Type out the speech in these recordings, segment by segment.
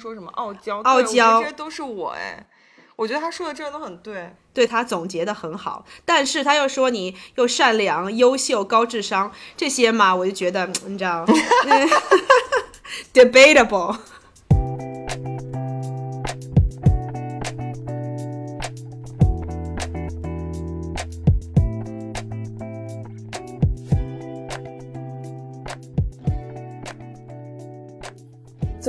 说什么傲娇，傲娇这些都是我哎。我觉得他说的这个都很对，对他总结的很好，但是他又说你又善良、优秀、高智商这些嘛，我就觉得你知道，debatable。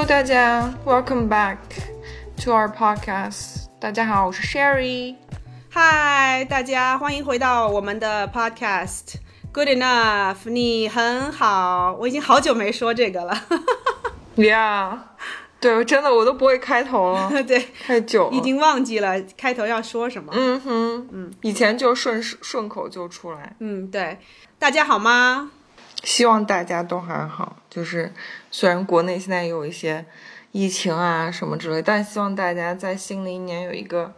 Hello，大家，Welcome back to our podcast。大家好，我是 Sherry。Hi，大家欢迎回到我们的 podcast。Good enough，你很好。我已经好久没说这个了。Yeah，对，真的我都不会开头了。对，太久了，已经忘记了开头要说什么。嗯哼，嗯，以前就顺顺口就出来。嗯，对，大家好吗？希望大家都还好，就是虽然国内现在有一些疫情啊什么之类，但希望大家在新的一年有一个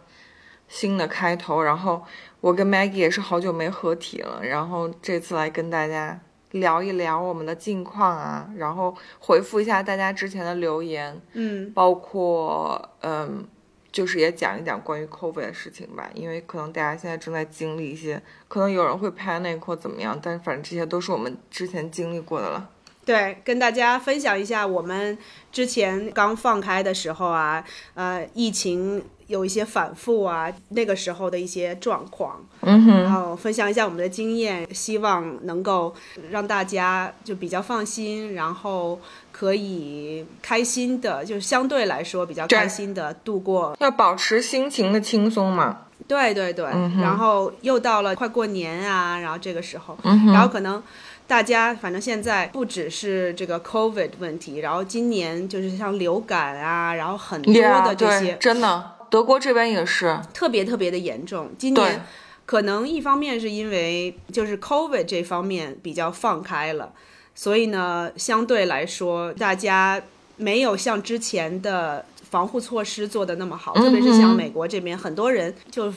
新的开头。然后我跟 Maggie 也是好久没合体了，然后这次来跟大家聊一聊我们的近况啊，然后回复一下大家之前的留言，嗯，包括嗯。就是也讲一讲关于 COVID 的事情吧，因为可能大家现在正在经历一些，可能有人会 panic 或怎么样，但反正这些都是我们之前经历过的了。对，跟大家分享一下我们之前刚放开的时候啊，呃，疫情。有一些反复啊，那个时候的一些状况，嗯哼，然后分享一下我们的经验，希望能够让大家就比较放心，然后可以开心的，就是相对来说比较开心的度过。要保持心情的轻松嘛？对对对，然后又到了快过年啊，然后这个时候，嗯然后可能大家反正现在不只是这个 COVID 问题，然后今年就是像流感啊，然后很多的这些，真的。德国这边也是特别特别的严重。今年可能一方面是因为就是 COVID 这方面比较放开了，所以呢，相对来说大家没有像之前的防护措施做的那么好。特别是像美国这边，很多人就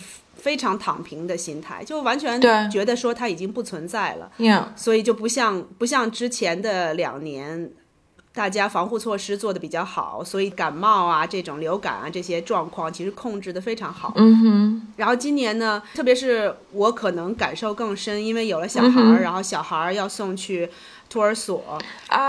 非常躺平的心态，就完全觉得说它已经不存在了。所以就不像不像之前的两年。大家防护措施做的比较好，所以感冒啊、这种流感啊这些状况其实控制的非常好。嗯哼。然后今年呢，特别是我可能感受更深，因为有了小孩儿，然后小孩儿要送去托儿所，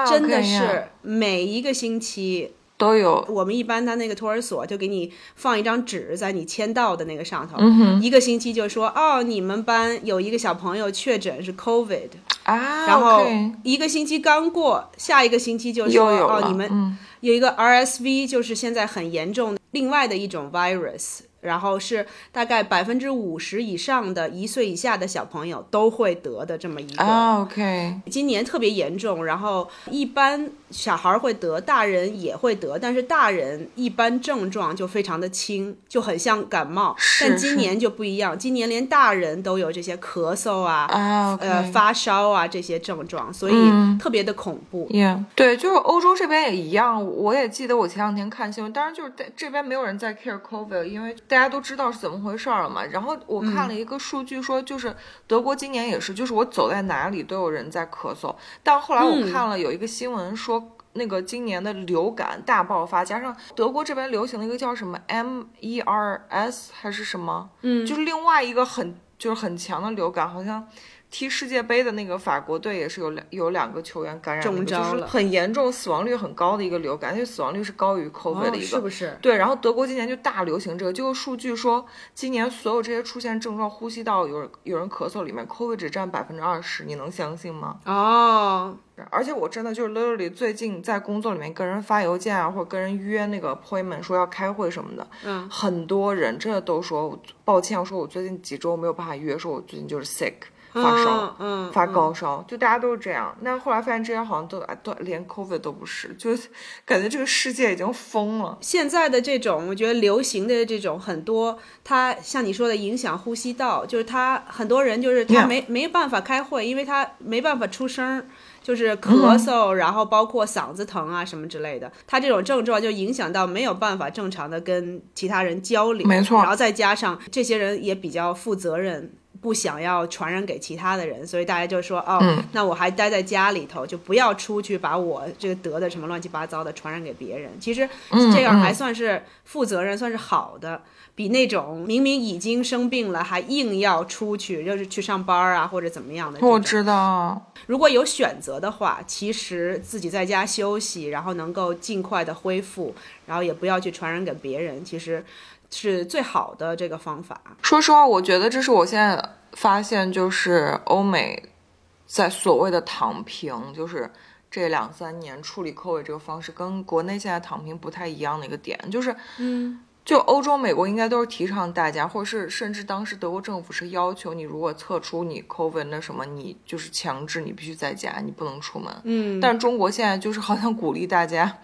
真的是每一个星期。都有，我们一般他那个托儿所就给你放一张纸在你签到的那个上头，一个星期就说哦，你们班有一个小朋友确诊是 COVID 啊，然后一个星期刚过，下一个星期就说哦，你们有一个 RSV，就是现在很严重另外的一种 virus。然后是大概百分之五十以上的一岁以下的小朋友都会得的这么一个。OK，今年特别严重，然后一般小孩会得，大人也会得，但是大人一般症状就非常的轻，就很像感冒。但今年就不一样，今年连大人都有这些咳嗽啊，呃发烧啊这些症状，所以特别的恐怖。Yeah，对，就是欧洲这边也一样。我也记得我前两天看新闻，当然就是在这边没有人在 care COVID，因为。大家都知道是怎么回事了嘛？然后我看了一个数据，说就是德国今年也是，就是我走在哪里都有人在咳嗽。但后来我看了有一个新闻说，那个今年的流感大爆发，加上德国这边流行的一个叫什么 MERS 还是什么，嗯，就是另外一个很就是很强的流感，好像踢世界杯的那个法国队也是有两有两个球员感染那个，就是很严重、死亡率很高的一个流感，因为死亡率是高于 COVID 的一个。哦是不是？对，然后德国今年就大流行这个，就有数据说，今年所有这些出现症状、呼吸道有人有人咳嗽里面，COVID 只占百分之二十，你能相信吗？哦，而且我真的就是 literally 最近在工作里面跟人发邮件啊，或者跟人约那个 appointment 说要开会什么的，嗯，很多人真的都说抱歉，我说我最近几周没有办法约，说我最近就是 sick 发烧。嗯，嗯发高烧，就大家都是这样。那后来发现这些好像都哎都连 COVID 都不是，就是 感觉这个世界已经疯了。现在的这种，我觉得流行的这种很多，它像你说的影响呼吸道，就是他很多人就是他没没办法开会，因为他没办法出声儿，就是咳嗽，然后包括嗓子疼啊什么之类的，他这种症状就影响到没有办法正常的跟其他人交流，没错然后再加上这些人也比较负责任。不想要传染给其他的人，所以大家就说哦，嗯那我还待在家里头，就不要出去把我这个得的什么乱七八糟的传染给别人。其实嗯这样还算是负责任，算是好的，比那种明明已经生病了还硬要出去，就是去上班啊或者怎么样的。我知道，如果有选择的话，其实自己在家休息，然后能够尽快的恢复，然后也不要去传染给别人，其实是最好的这个方法。说实话，我觉得这是我现在发现，就是欧美在所谓的躺平，就是这两三年处理 COVID 这个方式，跟国内现在躺平不太一样的一个点，就是嗯，就欧洲、美国应该都是提倡大家，或者是甚至当时德国政府是要求你，如果测出你 COVID 那什么，你就是强制你必须在家，你不能出门。嗯，但中国现在就是好像鼓励大家，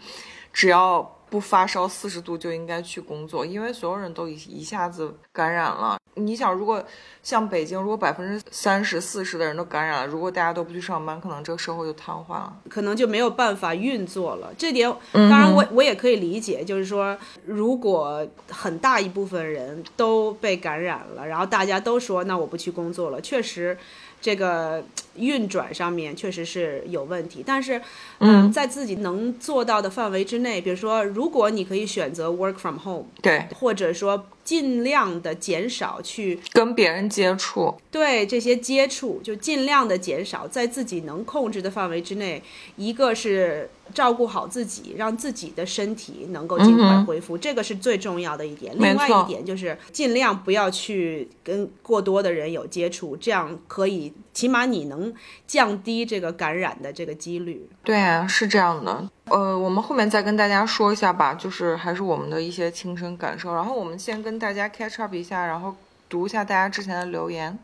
只要不发烧四十度就应该去工作，因为所有人都一一下子感染了。你想，如果像北京，如果百分之三十、四十的人都感染了，如果大家都不去上班，可能这个社会就瘫痪了。可能就没有办法运作了。这点嗯当然我我也可以理解，就是说，如果很大一部分人都被感染了，然后大家都说那我不去工作了，确实。这个运转上面确实是有问题，但是，嗯，在自己能做到的范围之内，比如说，如果你可以选择 work from home，对，或者说尽量的减少去跟别人接触，对这些接触，就尽量的减少，在自己能控制的范围之内。一个是照顾好自己，让自己的身体能够尽快恢复，这个是最重要的一点。另外一点就是尽量不要去跟过多的人有接触，这样可以起码你能降低这个感染的这个几率。对啊，是这样的。呃，我们后面再跟大家说一下吧，就是还是我们的一些亲身感受。然后我们先跟大家 catch up 一下，然后读一下大家之前的留言。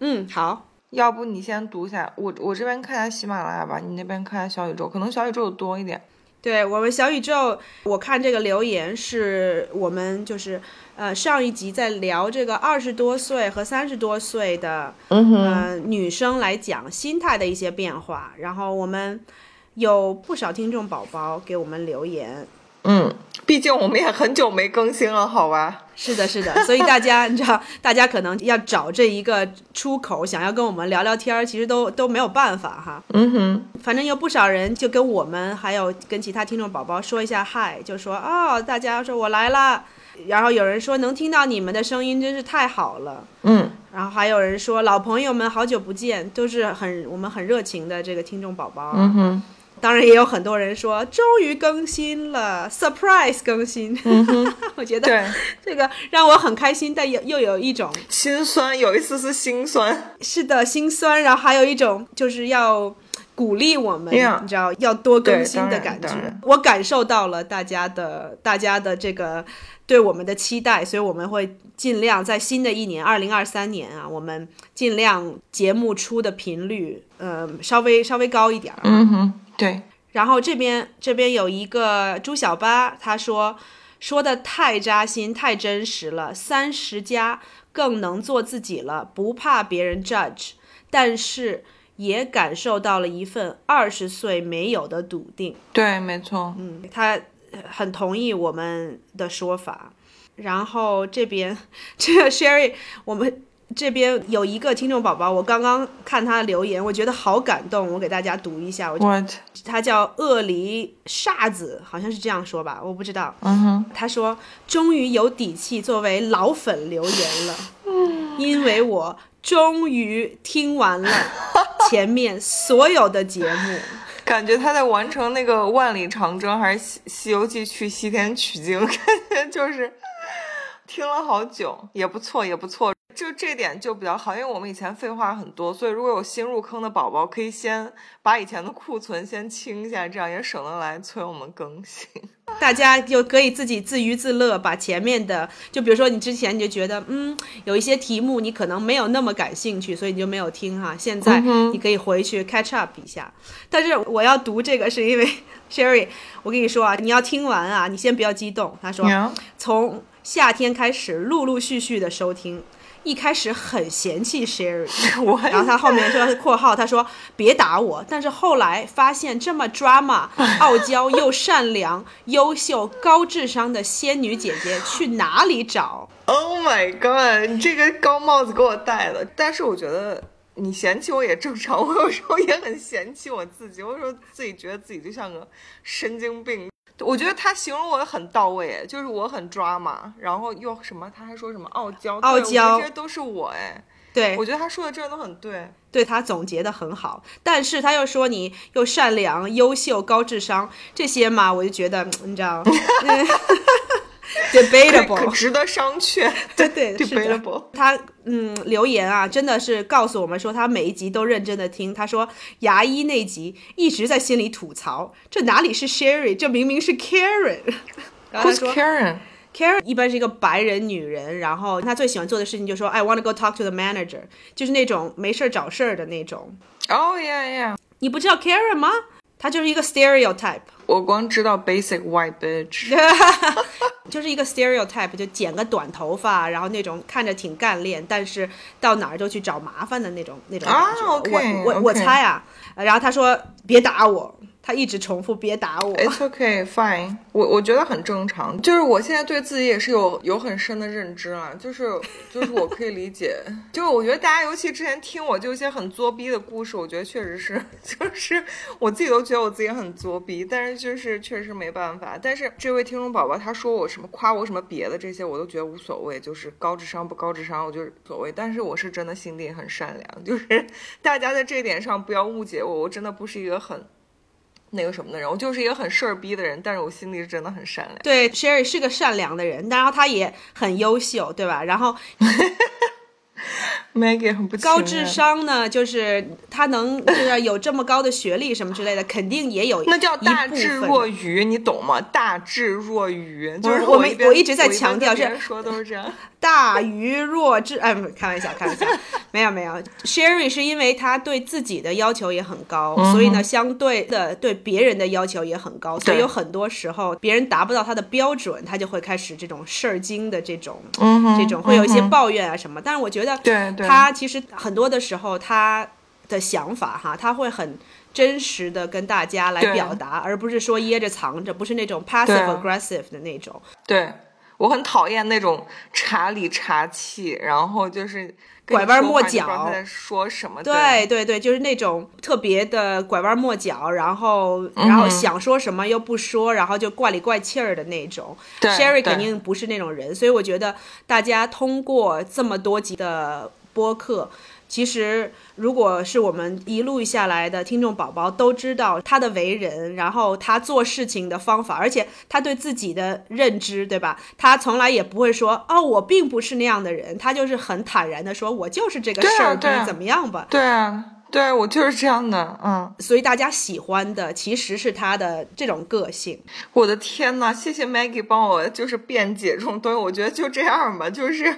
嗯，好，要不你先读一下，我我这边看一下喜马拉雅吧，你那边看一下小宇宙，可能小宇宙的多一点。对我们小宇宙，我看这个留言是我们就是呃上一集在聊这个二十多岁和三十多岁的嗯呃女生来讲心态的一些变化，然后我们有不少听众宝宝给我们留言。嗯，毕竟我们也很久没更新了，好吧？是的，是的，所以大家 你知道，大家可能要找这一个出口，想要跟我们聊聊天儿，其实都都没有办法哈。嗯哼，反正有不少人就跟我们还有跟其他听众宝宝说一下嗨，就说哦，大家说我来了，然后有人说能听到你们的声音真是太好了，嗯，然后还有人说老朋友们好久不见，都是很我们很热情的这个听众宝宝啊。嗯哼，当然也有很多人说终于更新了，surprise 更新，我觉得对，这个让我很开心，但又又有一种心酸，有一丝丝心酸。是的心酸，然后还有一种就是要鼓励我们 Yeah 你知道要多更新的感觉。我感受到了大家的大家的这个对我们的期待，所以我们会尽量在新的一年二零二三年啊，我们尽量节目出的频率，呃，稍微稍微高一点。嗯哼，对，然后这边这边有一个朱小八，他说说的太扎心，太真实了。三十加更能做自己了，不怕别人 judge，但是也感受到了一份二十岁没有的笃定。对，没错。嗯，他很同意我们的说法。然后这边 这个 Sherry，我们这边有一个听众宝宝，我刚刚看他的留言，我觉得好感动，我给大家读一下。我？他叫鳄梨煞子，好像是这样说吧，我不知道。嗯哼，他说终于有底气作为老粉留言了。因为我终于听完了前面所有的节目。感觉他在完成那个万里长征，还是《西西游记》去西天取经，感觉就是听了好久，也不错，也不错。就这点就比较好，因为我们以前废话很多，所以如果有新入坑的宝宝，可以先把以前的库存先清一下，这样也省得来催我们更新。大家就可以自己自娱自乐，把前面的，就比如说你之前你就觉得，嗯，有一些题目你可能没有那么感兴趣，所以你就没有听哈。现在你可以回去 catch up 一下。但是我要读这个是因为 Sherry，我跟你说啊，你要听完啊，你先不要激动。他说从夏天开始陆陆续续的收听。一开始很嫌弃 Sherry，然后他后面说括号，他说别打我。但是后来发现这么 drama、傲娇又善良、优秀、高智商的仙女姐姐去哪里找？Oh my god！你这个高帽子给我戴了。但是我觉得你嫌弃我也正常，我有时候也很嫌弃我自己，我有时候自己觉得自己就像个神经病。我觉得他形容我很到位，就是我很抓嘛，然后又什么，他还说什么傲娇，傲娇，这些都是我哎。对，我觉得他说的真的都很对，对他总结的很好。但是他又说你又善良、优秀、高智商这些嘛，我就觉得你知道。Debatable，值得商榷。对对，Debatable。他嗯留言啊，真的是告诉我们说他每一集都认真的听。他说牙医那集一直在心里吐槽，这哪里是 Sherry，这明明是 Karen。Who's Karen？Karen 一般是一个白人女人，然后她最喜欢做的事情就是说 I want to go talk to the manager，就是那种没事儿找事儿的那种。Oh yeah yeah。你不知道 Karen 吗？她就是一个 stereotype。我光知道 basic white bitch，就是一个 stereotype，就剪个短头发，然后那种看着挺干练，但是到哪儿都去找麻烦的那种那种感觉。我我我猜啊，然后他说别打我。他一直重复别打我。It's okay, fine。我我觉得很正常。就是我现在对自己也是有有很深的认知了。就是就是我可以理解。就我觉得大家尤其之前听我就一些很作逼的故事，我觉得确实是，就是我自己都觉得我自己很作逼。但是就是确实没办法。但是这位听众宝宝他说我什么夸我什么别的这些我都觉得无所谓。就是高智商不高智商我就是所谓。但是我是真的心地很善良。就是 大家在这点上不要误解我，我真的不是一个很。那个什么的人，我就是一个很事儿逼的人，但是我心里是真的很善良。对，Sherry 是个善良的人，然后他也很优秀，对吧？然后。Maggie 很不高智商呢，就是他能就是有这么高的学历什么之类的，肯定也有 那叫大智若愚，你懂吗？大智若愚，就是我们我一直在强调，是说都是这样。大愚若智，哎，开玩笑，开玩笑，没有没有。Sherry 是因为他对自己的要求也很高，所以呢，相对的对别人的要求也很高，所以有很多时候别人达不到他的标准，他就会开始这种事儿精的这种，这种会有一些抱怨啊什么。但是我觉得，对对。他其实很多的时候，他的想法哈，他会很真实的跟大家来表达，而不是说掖着藏着，不是那种 passive aggressive 的那种。对我很讨厌那种茶里茶气，然后就是拐弯抹角，在说什么？对对对，就是那种特别的拐弯抹角，然后然后想说什么又不说，然后就怪里怪气儿的那种。Sherry 肯定不是那种人，所以我觉得大家通过这么多集的。播客，其实如果是我们一路下来的听众宝宝都知道他的为人，然后他做事情的方法，而且他对自己的认知，对吧？他从来也不会说哦，我并不是那样的人，他就是很坦然的说，我就是这个事儿，怎么样吧？对啊。对我就是这样的，嗯，所以大家喜欢的其实是他的这种个性。我的天呐，谢谢 Maggie 帮我就是辩解这种东西，我觉得就这样吧，就是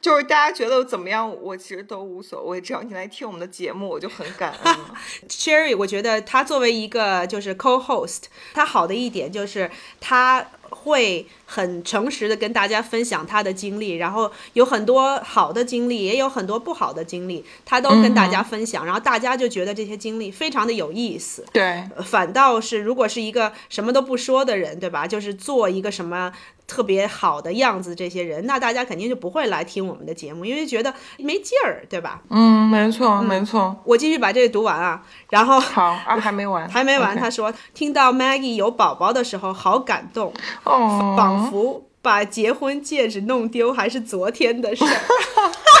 就是大家觉得怎么样，我其实都无所谓，只要你来听我们的节目，我就很感恩。Sherry，我觉得他作为一个就是 co-host，他好的一点就是他。会很诚实的跟大家分享他的经历，然后有很多好的经历，也有很多不好的经历，他都跟大家分享，然后大家就觉得这些经历非常的有意思。对，反倒是如果是一个什么都不说的人，对吧？就是做一个什么。特别好的样子，这些人，那大家肯定就不会来听我们的节目，因为觉得没劲儿，对吧？嗯，没错，没错。我继续把这个读完啊，然后好啊，还没完，还没完。他说听到 Maggie 有宝宝的时候，好感动，哦，仿佛把结婚戒指弄丢还是昨天的事儿。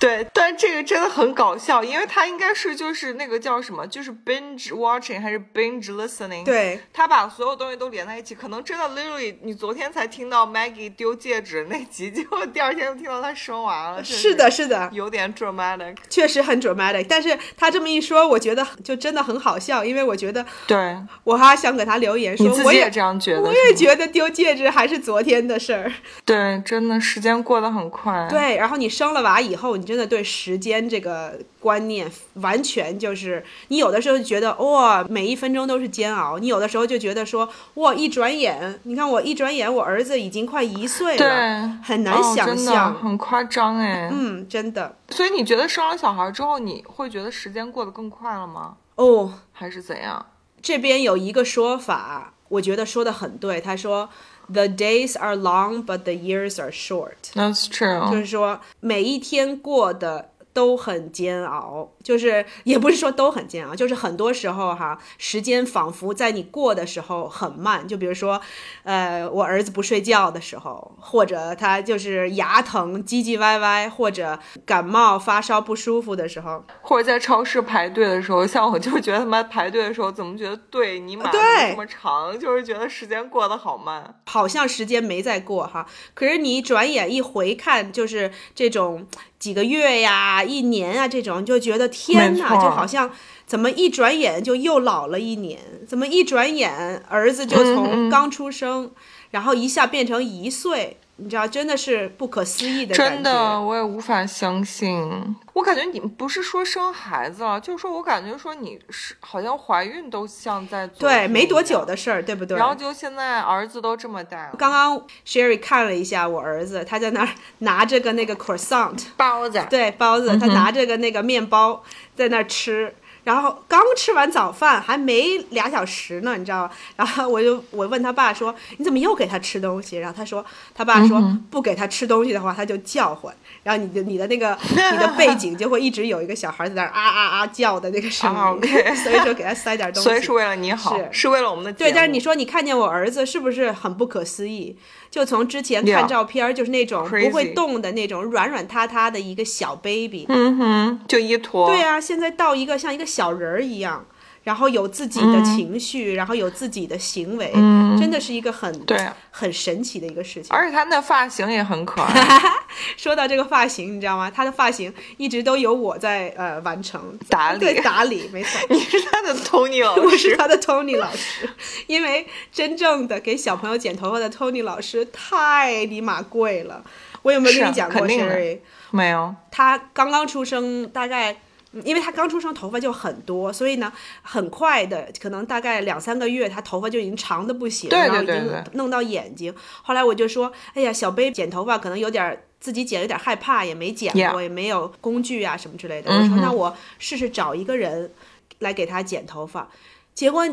对，但这个真的很搞笑，因为他应该是就是那个叫什么，就是 binge watching 还是 binge listening？对，他把所有东西都连在一起，可能真的 literally 你昨天才听到 Maggie 丢戒指那集，结果第二天就听到她生娃了。是的，是的，有点 dramatic，确实很 dramatic。但是他这么一说，我觉得就真的很好笑，因为我觉得，对我还想给他留言说，我也这样觉得，我也觉得丢戒指还是昨天的事儿。对，真的时间过得很快。对，然后你生了娃以后，你真的对时间这个观念完全就是，你有的时候就觉得哇，每一分钟都是煎熬；你有的时候就觉得说哇，一转眼，你看我一转眼，我儿子已经快一岁了，对，很难想象，很夸张哎，嗯，真的。所以你觉得生了小孩之后，你会觉得时间过得更快了吗？哦，还是怎样？这边有一个说法，我觉得说的很对，他说。The days are long, but the years are short. That's true. 就是说，每一天过的 都很煎熬。就是也不是说都很煎熬，就是很多时候哈，时间仿佛在你过的时候很慢。就比如说，呃，我儿子不睡觉的时候，或者他就是牙疼、唧唧歪歪，或者感冒发烧不舒服的时候，或者在超市排队的时候，像我就是觉得他妈排队的时候怎么觉得队你买这么长，就是觉得时间过得好慢，好像时间没在过哈。可是你转眼一回看，就是这种几个月呀、一年啊这种，就觉得。天哪，就好像怎么一转眼就又老了一年？怎么一转眼儿子就从刚出生，然后一下变成一岁？你知道，真的是不可思议的真的，我也无法相信。我感觉你不是说生孩子了，就是说我感觉说你是好像怀孕都像在做对没多久的事儿，对不对？然后就现在儿子都这么大。刚刚 Sherry 看了一下我儿子，他在那儿拿着个那个 croissant 包子，对包子，他拿着个那个面包在那儿吃。然后刚吃完早饭，还没俩小时呢，你知道吗？然后我就我问他爸说：“你怎么又给他吃东西？”然后他说：“他爸说不给他吃东西的话，他就叫唤。然后你的你的那个 你的背景就会一直有一个小孩在那啊啊啊叫的那个声音。所以说给他塞点东西。所以是为了你好，是为了我们的对。但是你说你看见我儿子是不是很不可思议？就从之前看照片，就是那种不会动的那种软软塌塌的一个小 baby，嗯哼，就一坨。对啊，现在到一个像一个小人儿一样，然后有自己的情绪，然后有自己的行为，真的是一个很对很神奇的一个事情。而且他那发型也很可爱。说到这个发型，你知道吗？他的发型一直都由我在呃完成打理打理，没错。你是他的 Tony 老师，我是他的 Tony 老师。因为真正的给小朋友剪头发的 Tony 老师太尼玛贵了。我有没有跟你讲过？Sherry？没有。他刚刚出生，大概。因为他刚出生头发就很多，所以呢，很快的，可能大概两三个月，他头发就已经长的不行，然后已经弄到眼睛。后来我就说，哎呀，小 baby 剪头发可能有点自己剪有点害怕，也没剪过，也没有工具啊什么之类的。我说那我试试找一个人来给他剪头发。结果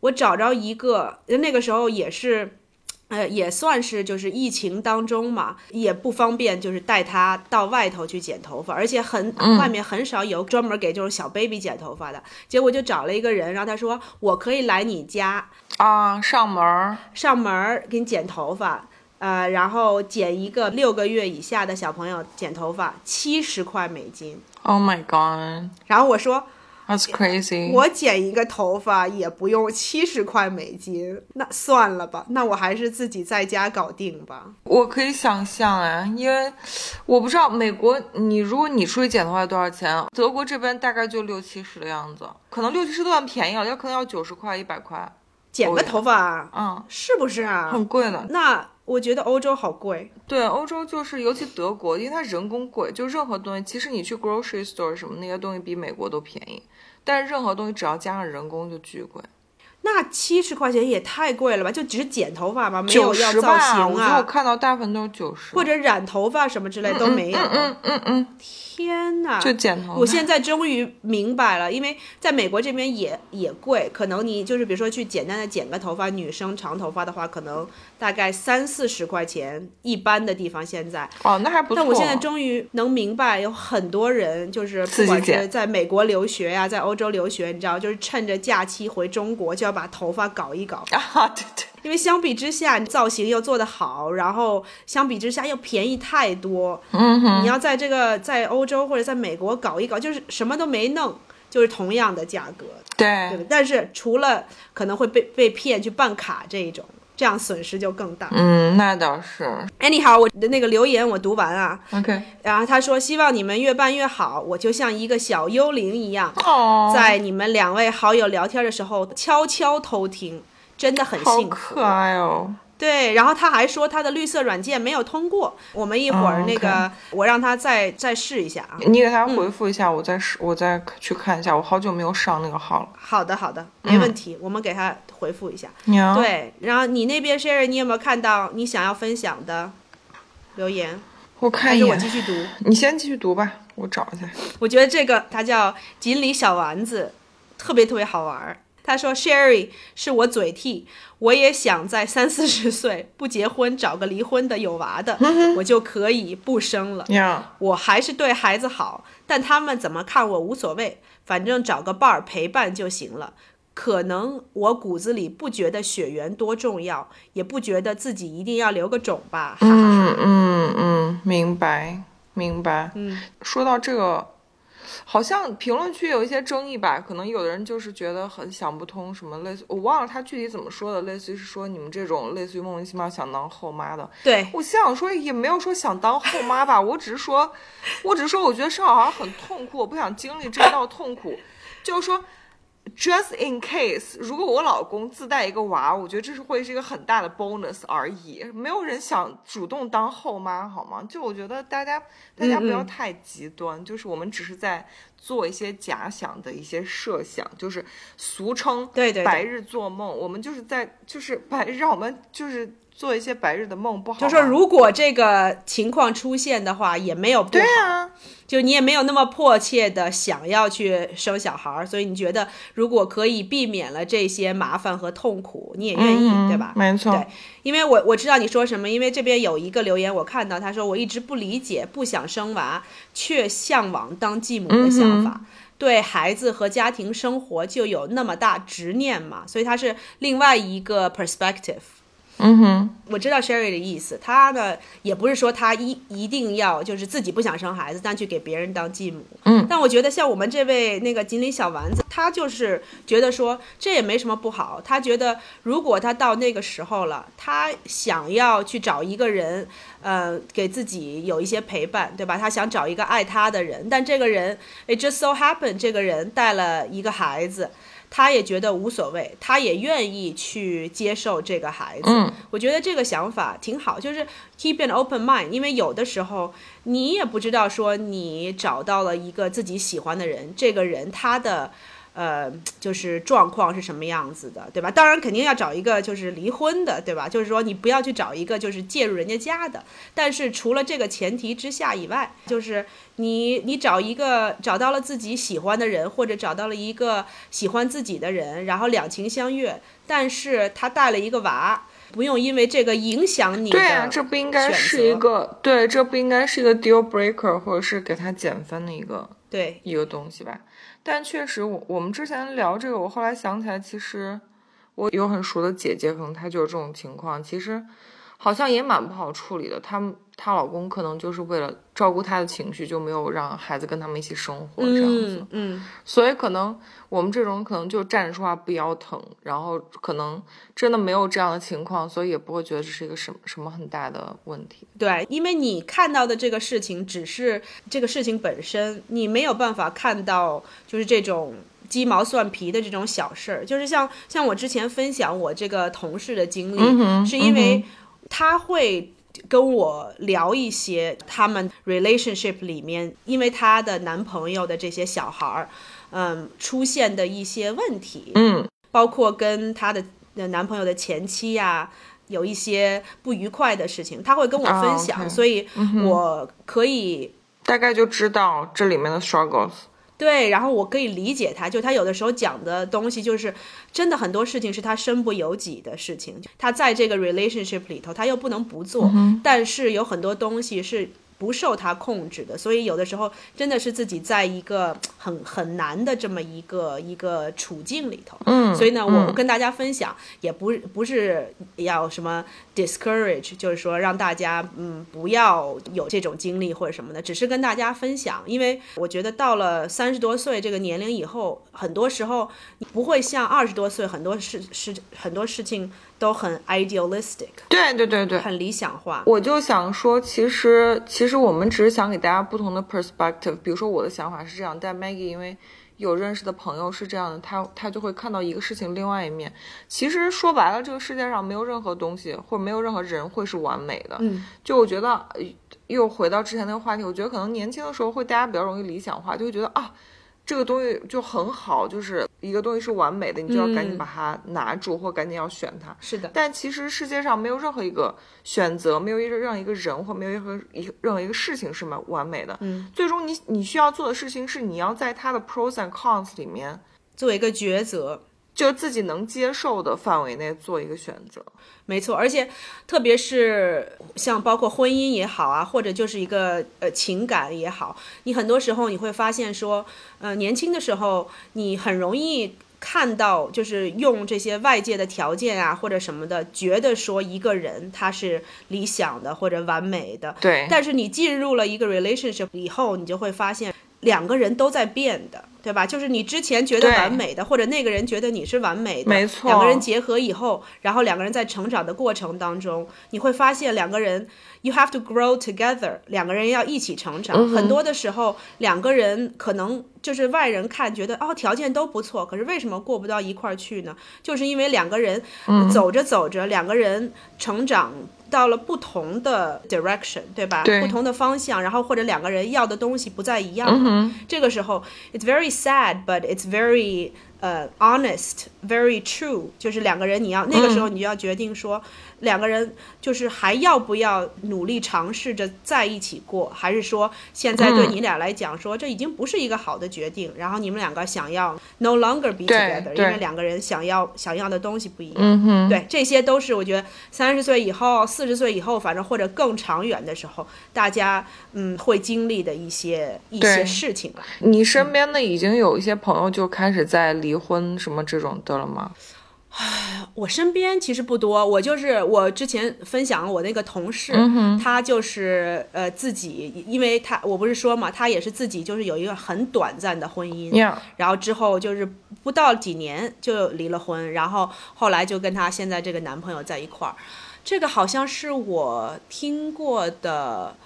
我找着一个，那个时候也是。呃，也算是就是疫情当中嘛，也不方便，就是带他到外头去剪头发，而且很外面很少有专门给这种小 baby 剪头发的。结果就找了一个人，然后他说我可以来你家啊，上门上门给你剪头发，呃，然后剪一个六个月以下的小朋友剪头发，七十块美金。Oh my god！然后我说。That's crazy！我剪一个头发也不用七十块美金，那算了吧，那我还是自己在家搞定吧。我可以想象哎，因为我不知道美国，你如果你出去剪头发多少钱？德国这边大概就六七十的样子，可能六七十都算便宜了，要可能要九十块、一百块。剪个头发，嗯，是不是啊？很贵的。那我觉得欧洲好贵。对，欧洲就是尤其德国，因为它人工贵，就任何东西，其实你去 grocery store 什么那些东西比美国都便宜。但是任何东西只要加上人工就巨贵，那七十块钱也太贵了吧？就只是剪头发吗？没有要造型啊？我觉得我看到大部分都是九十，或者染头发什么之类都没有。嗯嗯嗯。天哪！就剪头，我现在终于明白了，因为在美国这边也也贵，可能你就是比如说去简单的剪个头发，女生长头发的话，可能大概三四十块钱，一般的地方现在哦，那还不错。但我现在终于能明白，有很多人就是不管是在美国留学呀，在欧洲留学，你知道，就是趁着假期回中国就要把头发搞一搞啊，对对。因为相比之下，造型又做得好，然后相比之下又便宜太多。嗯哼，你要在这个在欧洲或者在美国搞一搞，就是什么都没弄，就是同样的价格，对对，但是除了可能会被被骗去办卡这一种，这样损失就更大。嗯，那倒是。Anyhow，我的那个留言我读完啊，OK，然后他说希望你们越办越好，我就像一个小幽灵一样，哦，在你们两位好友聊天的时候悄悄偷听，真的很幸福好可。爱哦。对，然后他还说他的绿色软件没有通过，我们一会儿哦那个、我让他再再试一下啊。你给他回复一下，我再试，我再去看一下。我好久没有上那个号了。好的好的，没问题，我们给他回复一下。对，然后你那边 Sherry，你有没有看到你想要分享的留言？我看一眼我继。续读？你先继续读吧，我找一下。我觉得这个它叫锦鲤小丸子，特别特别好玩儿。他说：“Sherry 是我嘴替，我也想在三四十岁 不结婚，找个离婚的有娃的，我就可以不生了。呀，我还是对孩子好，但他们怎么看我无所谓，反正找个伴儿陪伴就行了。可能我骨子里不觉得血缘多重要，也不觉得自己一定要留个种吧。哈哈哈。嗯嗯嗯，明白明白。嗯，说到这个，好像评论区有一些争议吧，可能有的人就是觉得很想不通，什么类似我忘了他具体怎么说的，类似于是说你们这种类似于莫名其妙想当后妈的，对，我心想说也没有说想当后妈吧，我只是说，我只是说我觉得生小孩很痛苦，我不想经历这一道痛苦，就是说。Just in case，如果我老公自带一个娃，我觉得这是会是一个很大的 bonus 而已。没有人想主动当后妈，好吗？就我觉得大家大家不要太极端，就是我们只是在做一些假想的一些设想，就是俗称对对对白日做梦。我们就是在就是白让我们就是做一些白日的梦，不好吗。就说如果这个情况出现的话，也没有不好。对啊，就你也没有那么迫切的想要去生小孩儿，所以你觉得如果可以避免了这些麻烦和痛苦，你也愿意，嗯对吧？没错对，因为我我知道你说什么，因为这边有一个留言我看到，他说我一直不理解不想生娃却向往当继母的想法。对孩子和家庭生活就有那么大执念嘛，所以他是另外一个 perspective。嗯哼，我知道 Sherry 的意思，她呢也不是说她一一定要就是自己不想生孩子，但去给别人当继母。嗯，但我觉得像我们这位那个锦鲤小丸子，她就是觉得说这也没什么不好。她觉得如果她到那个时候了，她想要去找一个人，呃，给自己有一些陪伴，对吧？她想找一个爱她的人，但这个人，it just so happen 这个人带了一个孩子。他也觉得无所谓，他也愿意去接受这个孩子。嗯我觉得这个想法挺好，就是 keep an open mind，因为有的时候你也不知道说你找到了一个自己喜欢的人，这个人他的。呃，就是状况是什么样子的，对吧？当然肯定要找一个就是离婚的，对吧？就是说你不要去找一个就是介入人家家的。但是除了这个前提之下以外，就是你你找一个找到了自己喜欢的人，或者找到了一个喜欢自己的人，然后两情相悦，但是他带了一个娃，不用因为这个影响你对啊，这不应该是一个对，这不应该是一个 deal breaker，或者是给他减分的一个对一个东西吧。但确实我，我们之前聊这个，我后来想起来，其实我有很熟的姐姐，可能她就是这种情况，其实好像也蛮不好处理的。她们她老公可能就是为了照顾她的情绪，就没有让孩子跟他们一起生活这样子。嗯嗯，所以可能我们这种可能就站着说话不腰疼，然后可能真的没有这样的情况，所以也不会觉得这是一个什么什么很大的问题。对，因为你看到的这个事情只是这个事情本身，你没有办法看到就是这种。鸡毛蒜皮的这种小事儿，就是像像我之前分享我这个同事的经历，嗯是因为他会跟我聊一些他们 relationship 里面，因为她的男朋友的这些小孩儿，嗯，出现的一些问题，嗯。包括跟她的呃男朋友的前妻呀、有一些不愉快的事情，她会跟我分享，所以我可以大概就知道这里面的 struggles。对，然后我可以理解他，就他有的时候讲的东西，就是真的很多事情是他身不由己的事情，他在这个 relationship 里头，他又不能不做，但是有很多东西是。不受他控制的，所以有的时候真的是自己在一个很很难的这么一个一个处境里头。嗯，所以呢，我嗯跟大家分享，也不不是要什么 discourage，就是说让大家嗯不要有这种经历或者什么的，只是跟大家分享，因为我觉得到了三十多岁这个年龄以后，很多时候你不会像二十多岁，很多事事很多事情都很 idealistic，对对对对，很理想化。我就想说，其实其实我们只是想给大家不同的 perspective。比如说我的想法是这样，但 Maggie 因为有认识的朋友是这样的，他他就会看到一个事情另外一面。其实说白了，这个世界上没有任何东西或者没有任何人会是完美的。嗯，就我觉得呃又回到之前那个话题，我觉得可能年轻的时候会大家比较容易理想化，就会觉得啊。这个东西就很好，就是一个东西是完美的，你就要赶紧嗯把它拿住，或赶紧要选它。是的，但其实世界上没有任何一个选择，没有一个任何一个人或没有任何一个任何一个事情是完完美的。嗯，最终你你需要做的事情是你要在它的 pros and cons 里面，做一个抉择。就自己能接受的范围内做一个选择。没错，而且特别是像包括婚姻也好啊，或者就是一个呃情感也好，你很多时候你会发现说，呃，年轻的时候你很容易看到，就是用这些外界的条件啊或者什么的，觉得说一个人他是理想的或者完美的，对，但是你进入了一个 relationship 以后，你就会发现两个人都在变的，对吧？就是你之前觉得完美的，或者那个人觉得你是完美的，没错两个人结合以后，然后两个人在成长的过程当中，你会发现两个人 you have to grow together，两个人要一起成长。很多的时候，两个人可能就是外人看觉得哦条件都不错，可是为什么过不到一块儿去呢？就是因为两个人走着走着，两个人成长。到了不同的 direction，对吧？对不同的方向，然后或者两个人要的东西不再一样。这个时候，it's very sad，but it's very 呃、honest，very true。就是两个人，你要那个时候你就要决定说，两个人就是还要不要努力尝试着在一起过，还是说现在对你俩来讲说、这已经不是一个好的决定，然后你们两个想要 no longer be 对 together，因为两个人想要想要的东西不一样。对，这些都是我觉得三十岁以后、四十岁以后，反正或者更长远的时候，大家嗯会经历的一些一些事情吧。你身边的已经有一些朋友就开始在离婚什么这种的了吗？我身边其实不多，我就是我之前分享我那个同事，他就是呃自己，因为他我不是说嘛，他也是自己就是有一个很短暂的婚姻呀、然后之后就是不到几年就离了婚，然后后来就跟他现在这个男朋友在一块儿。这个好像是我听过的，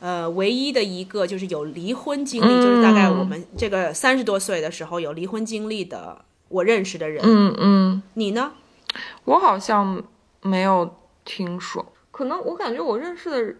呃，唯一的一个就是有离婚经历，就是大概我们这个三十多岁的时候有离婚经历的，我认识的人。嗯嗯，你呢？我好像没有听说，可能我感觉我认识的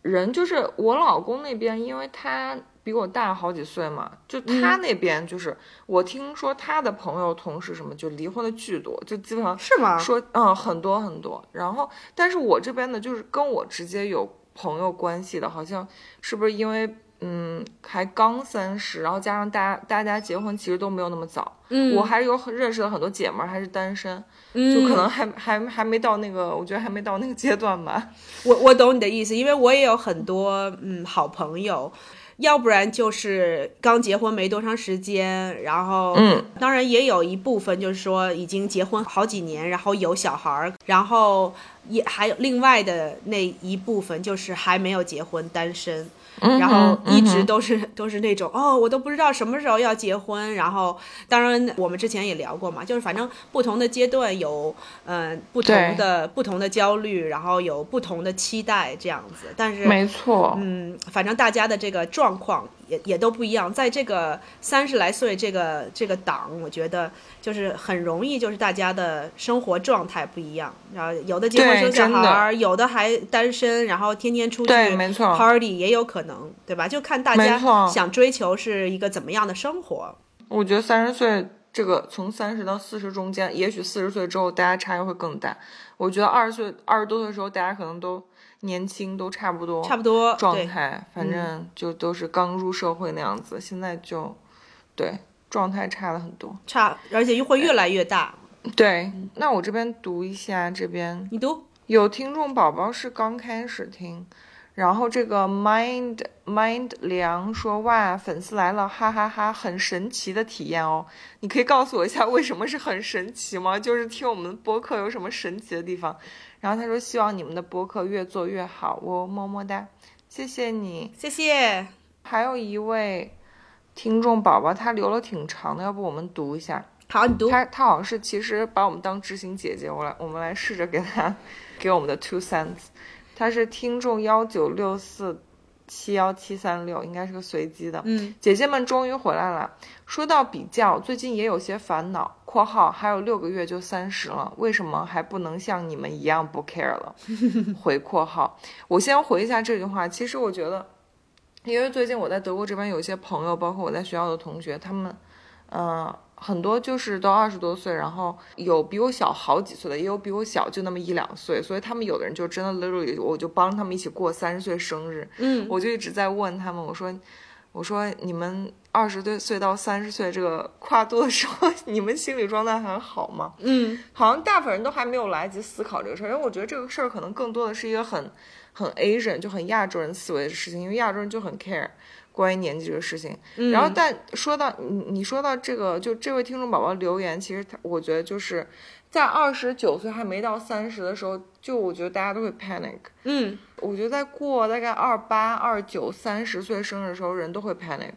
人就是我老公那边，因为他比我大好几岁嘛，就他那边就是、我听说他的朋友、同事什么就离婚的巨多，就基本上是吗？说嗯很多很多。然后，但是我这边的就是跟我直接有朋友关系的，好像是不是因为嗯还刚三十，然后加上大家大家结婚其实都没有那么早。嗯，我还有认识了很多姐们儿还是单身，嗯就可能还还还没到那个，我觉得还没到那个阶段吧。我我懂你的意思，因为我也有很多嗯好朋友，要不然就是刚结婚没多长时间，然后嗯，当然也有一部分就是说已经结婚好几年，然后有小孩儿，然后也还有另外的那一部分就是还没有结婚单身。然后一直都是、都是那种哦，我都不知道什么时候要结婚。然后，当然我们之前也聊过嘛，就是反正不同的阶段有嗯、呃、不同的不同的焦虑，然后有不同的期待这样子。但是没错，嗯，反正大家的这个状况也也都不一样。在这个三十来岁这个这个档，我觉得就是很容易，就是大家的生活状态不一样。然后有的结婚生小孩儿，有的还单身，然后天天出去对没错 party 也有可能，对吧？就看大家想追求是一个怎么样的生活。我觉得三十岁这个从三十到四十中间，也许四十岁之后大家差异会更大。我觉得二十岁二十多岁的时候，大家可能都年轻，都差不多，差不多状态，反正就都是刚入社会那样子。现在就对状态差了很多。差，而且又会越来越大。对，那我这边读一下这边你读，有听众宝宝是刚开始听，然后这个 mind mind 梁说哇，粉丝来了，哈哈哈很神奇的体验哦。你可以告诉我一下为什么是很神奇吗？就是听我们播客有什么神奇的地方？然后他说希望你们的播客越做越好，我么么哒，谢谢你，谢谢。还有一位听众宝宝，他留了挺长的，要不我们读一下？好，你读。他他好像是其实把我们当知心姐姐，我来我们来试着给他给我们的 two cents。他是听众幺九六四七幺七三六，应该是个随机的。嗯，姐姐们终于回来了。说到比较，最近也有些烦恼。（括号还有六个月就三十了，为什么还不能像你们一样不 care 了？） 回括号，我先回一下这句话。其实我觉得，因为最近我在德国这边有一些朋友，包括我在学校的同学，他们，嗯。很多就是都二十多岁，然后有比我小好几岁的，也有比我小就那么一两岁，所以他们有的人就真的 literally，我就帮他们一起过三十岁生日。嗯，我就一直在问他们，我说，我说你们二十多岁到三十岁这个 跨度的时候，你们心理状态还好吗？嗯，好像大部分人都还没有来得及思考这个事儿，因为我觉得这个事儿可能更多的是一个很很 Asian 就很亚洲人思维的事情，因为亚洲人就很 care。关于年纪这个事情，然后但说到你，你说到这个，就这位听众宝宝留言，其实他我觉得就是在二十九岁还没到三十的时候，就我觉得大家都会 panic。嗯，我觉得在过大概二八、二九、三十岁生日的时候，人都会 panic，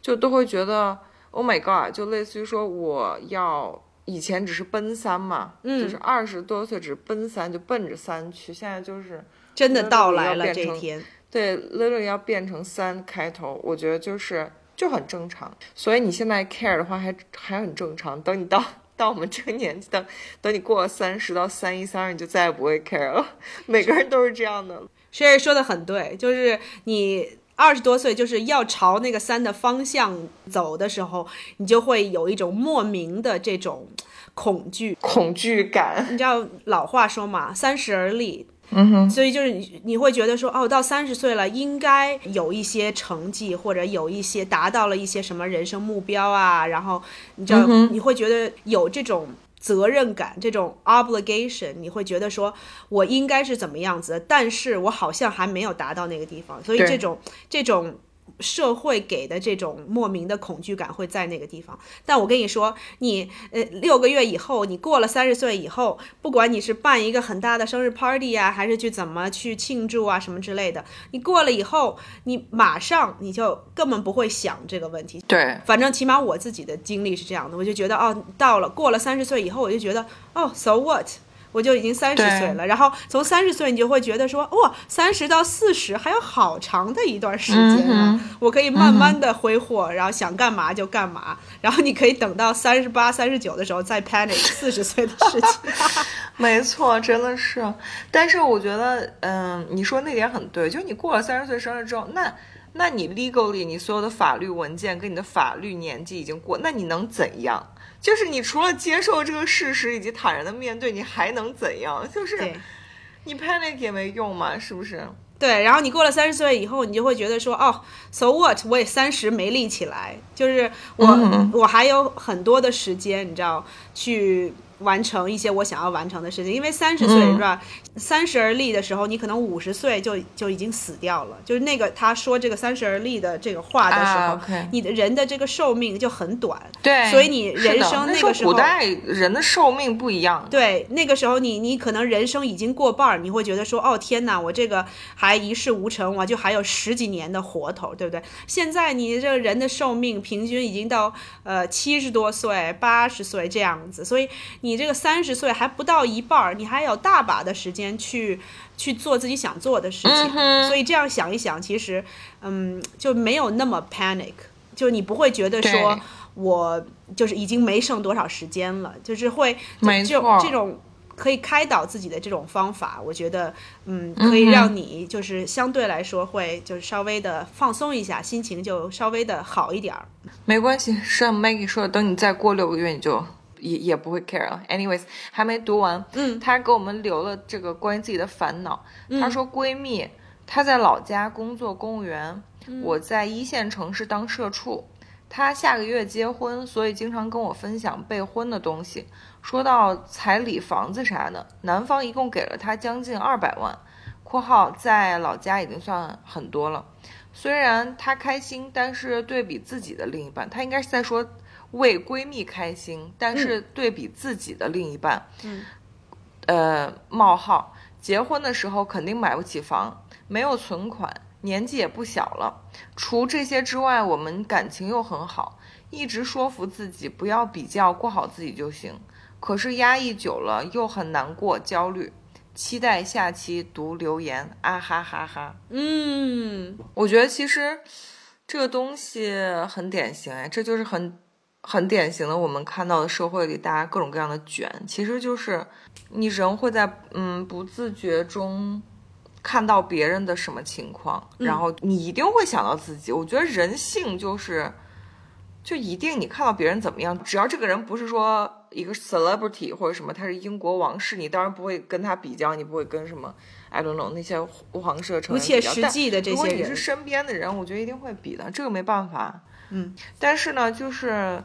就都会觉得 Oh my God，就类似于说我要以前只是奔三嘛，就是二十多岁只是奔三，就奔着三去，现在就是真的到来了这一天。对，literally 要变成三开头，我觉得就是就很正常。所以你现在 care 的话，还还很正常。等你到到我们这个年纪，等等你过了三十到三一三二，你就再也不会 care 了。每个人都是这样的。Sherry 说的很对，就是你二十多岁就是要朝那个三的方向走的时候，你就会有一种莫名的这种恐惧、恐惧感。你知道老话说嘛，“三十而立”。嗯哼，所以就是你你会觉得说，哦，到三十岁了，应该有一些成绩，或者有一些达到了一些什么人生目标啊，然后你知道，你会觉得有这种责任感，这种 obligation，你会觉得说我应该是怎么样子，但是我好像还没有达到那个地方，所以这种这种。社会给的这种莫名的恐惧感会在那个地方，但我跟你说，你呃六个月以后，你过了三十岁以后，不管你是办一个很大的生日 party 啊，还是去怎么去庆祝啊什么之类的，你过了以后，你马上你就根本不会想这个问题。对，反正起码我自己的经历是这样的，我就觉得哦，到了过了三十岁以后，我就觉得哦，so what。我就已经三十岁了，然后从三十岁你就会觉得说，哇，三十到四十还有好长的一段时间呢，我可以慢慢的挥霍，然后想干嘛就干嘛，然后你可以等到三十八、三十九的时候再 panic 四十岁的事情。没错，真的是。但是我觉得，嗯，你说那点很对，就你过了三十岁生日之后，那那你 legally 你所有的法律文件跟你的法律年纪已经过，那你能怎样？就是你除了接受这个事实以及坦然的面对，你还能怎样？就是你 panic 也没用嘛，是不是？对，然后你过了三十岁以后，你就会觉得说，哦，so what？我也三十没立起来，就是我我还有很多的时间，你知道去。完成一些我想要完成的事情，因为三十岁是吧？三十而立的时候，你可能五十岁就就已经死掉了。就是那个他说这个三十而立的这个话的时候，你的人的这个寿命就很短。对，所以你人生那个时候，古代人的寿命不一样。对，那个时候你你可能人生已经过半儿，你会觉得说，哦天哪，我这个还一事无成，我就还有十几年的活头，对不对？现在你这个人的寿命平均已经到呃七十多岁、八十岁这样子，所以。你这个三十岁还不到一半儿，你还有大把的时间去去做自己想做的事情。所以这样想一想，其实，嗯，就没有那么 panic，就你不会觉得说我就是已经没剩多少时间了，就是会没错这种可以开导自己的这种方法，我觉得嗯可以让你就是相对来说会就是稍微的放松一下，心情就稍微的好一点儿。没关系，像 Maggie 说的，等你再过六个月你就。也也不会 care 了。Anyways，还没读完。嗯，她给我们留了这个关于自己的烦恼。她说闺蜜她在老家工作公务员，我在一线城市当社畜。她下个月结婚，所以经常跟我分享备婚的东西。说到彩礼、房子啥的，男方一共给了她将近二百万。括号在老家已经算很多了。虽然她开心，但是对比自己的另一半，她应该是在说为闺蜜开心，但是对比自己的另一半，嗯，呃，冒号，结婚的时候肯定买不起房，没有存款，年纪也不小了。除这些之外，我们感情又很好，一直说服自己不要比较，过好自己就行。可是压抑久了又很难过、焦虑。期待下期读留言啊哈哈哈！嗯，我觉得其实这个东西很典型哎，这就是很很典型的我们看到的社会里大家各种各样的卷，其实就是你人会在嗯不自觉中看到别人的什么情况，然后你一定会想到自己。我觉得人性就是。就一定你看到别人怎么样，只要这个人不是说一个 celebrity 或者什么，他是英国王室，你当然不会跟他比较，你不会跟什么 I don't know 那些皇室成员不切实际的这些人。如果你是身边的人，我觉得一定会比的，这个没办法。嗯，但是呢，就是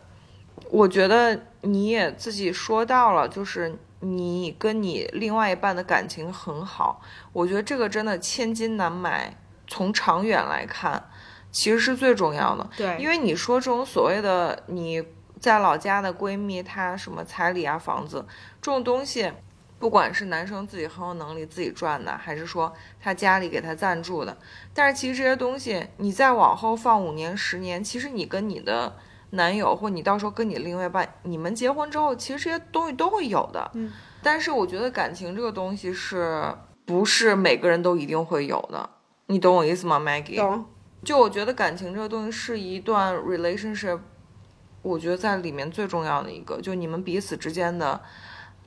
我觉得你也自己说到了，就是你跟你另外一半的感情很好，我觉得这个真的千金难买。从长远来看。其实是最重要的，对，因为你说这种所谓的你在老家的闺蜜，她什么彩礼啊、房子这种东西，不管是男生自己很有能力自己赚的，还是说他家里给他赞助的，但是其实这些东西你再往后放五年、十年，其实你跟你的男友，或你到时候跟你另外一半，你们结婚之后，其实这些东西都会有的。嗯，但是我觉得感情这个东西是不是每个人都一定会有的？你懂我意思吗，Maggie？懂。就我觉得感情这个东西是一段 relationship，我觉得在里面最重要的一个，就你们彼此之间的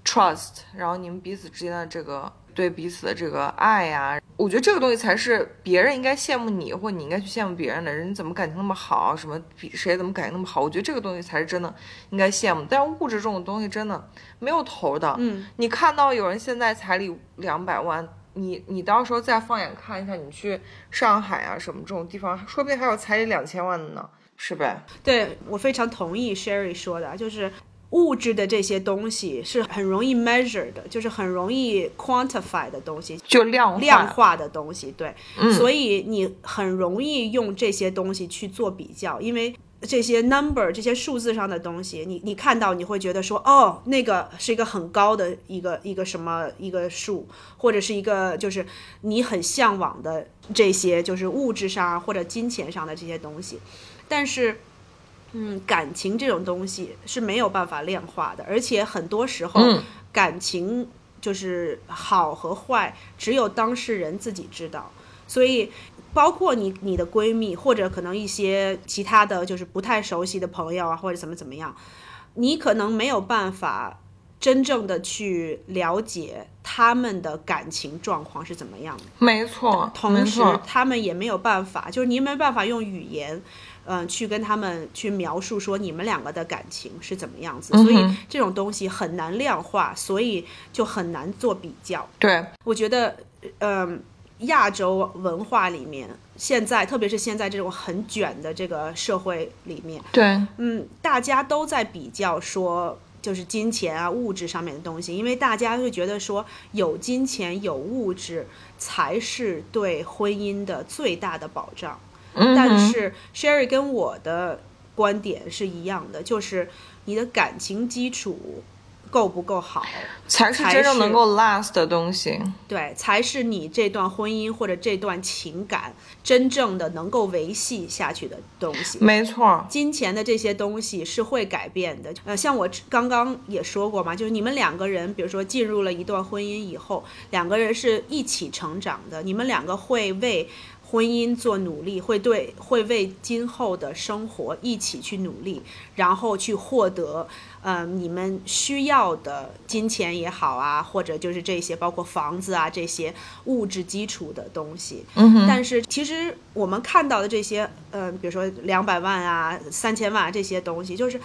trust，然后你们彼此之间的这个对彼此的这个爱呀，我觉得这个东西才是别人应该羡慕你，或你应该去羡慕别人的。人怎么感情那么好，什么比谁怎么感情那么好？我觉得这个东西才是真的应该羡慕。但是物质这种东西真的没有头的。嗯，你看到有人现在彩礼两百万。你你到时候再放眼看一下，你去上海啊什么这种地方，说不定还有彩礼两千万的呢，是呗？对我非常同意 Sherry 说的，就是物质的这些东西是很容易 measure 的，就是很容易 quantify 的东西，就量量化的东西。对，嗯，所以你很容易用这些东西去做比较，因为。这些 number 这些数字上的东西，你你看到你会觉得说，哦，那个是一个很高的一个一个什么一个数，或者是一个就是你很向往的这些就是物质上或者金钱上的这些东西，但是，嗯，感情这种东西是没有办法量化的，而且很多时候感情就是好和坏，只有当事人自己知道，所以。包括你、你的闺蜜，或者可能一些其他的就是不太熟悉的朋友啊，或者怎么怎么样，你可能没有办法真正的去了解他们的感情状况是怎么样的。没错，同时他们也没有办法，就是你没办法用语言，嗯，去跟他们去描述说你们两个的感情是怎么样子。所以这种东西很难量化，所以就很难做比较。对，我觉得，嗯。亚洲文化里面，现在特别是现在这种很卷的这个社会里面，对，嗯，大家都在比较说，就是金钱啊、物质上面的东西，因为大家会觉得说，有金钱、有物质才是对婚姻的最大的保障。嗯，但是 Sherry 跟我的观点是一样的，就是你的感情基础。够不够好，才是真正能够 last 的东西。对，才是你这段婚姻或者这段情感真正的能够维系下去的东西。没错，金钱的这些东西是会改变的。呃，像我刚刚也说过嘛，就是你们两个人，比如说进入了一段婚姻以后，两个人是一起成长的，你们两个会为。婚姻做努力，会对会为今后的生活一起去努力，然后去获得，嗯，你们需要的金钱也好啊，或者就是这些包括房子啊这些物质基础的东西。嗯但是其实我们看到的这些，呃，比如说两百万啊、三千万啊这些东西，就是。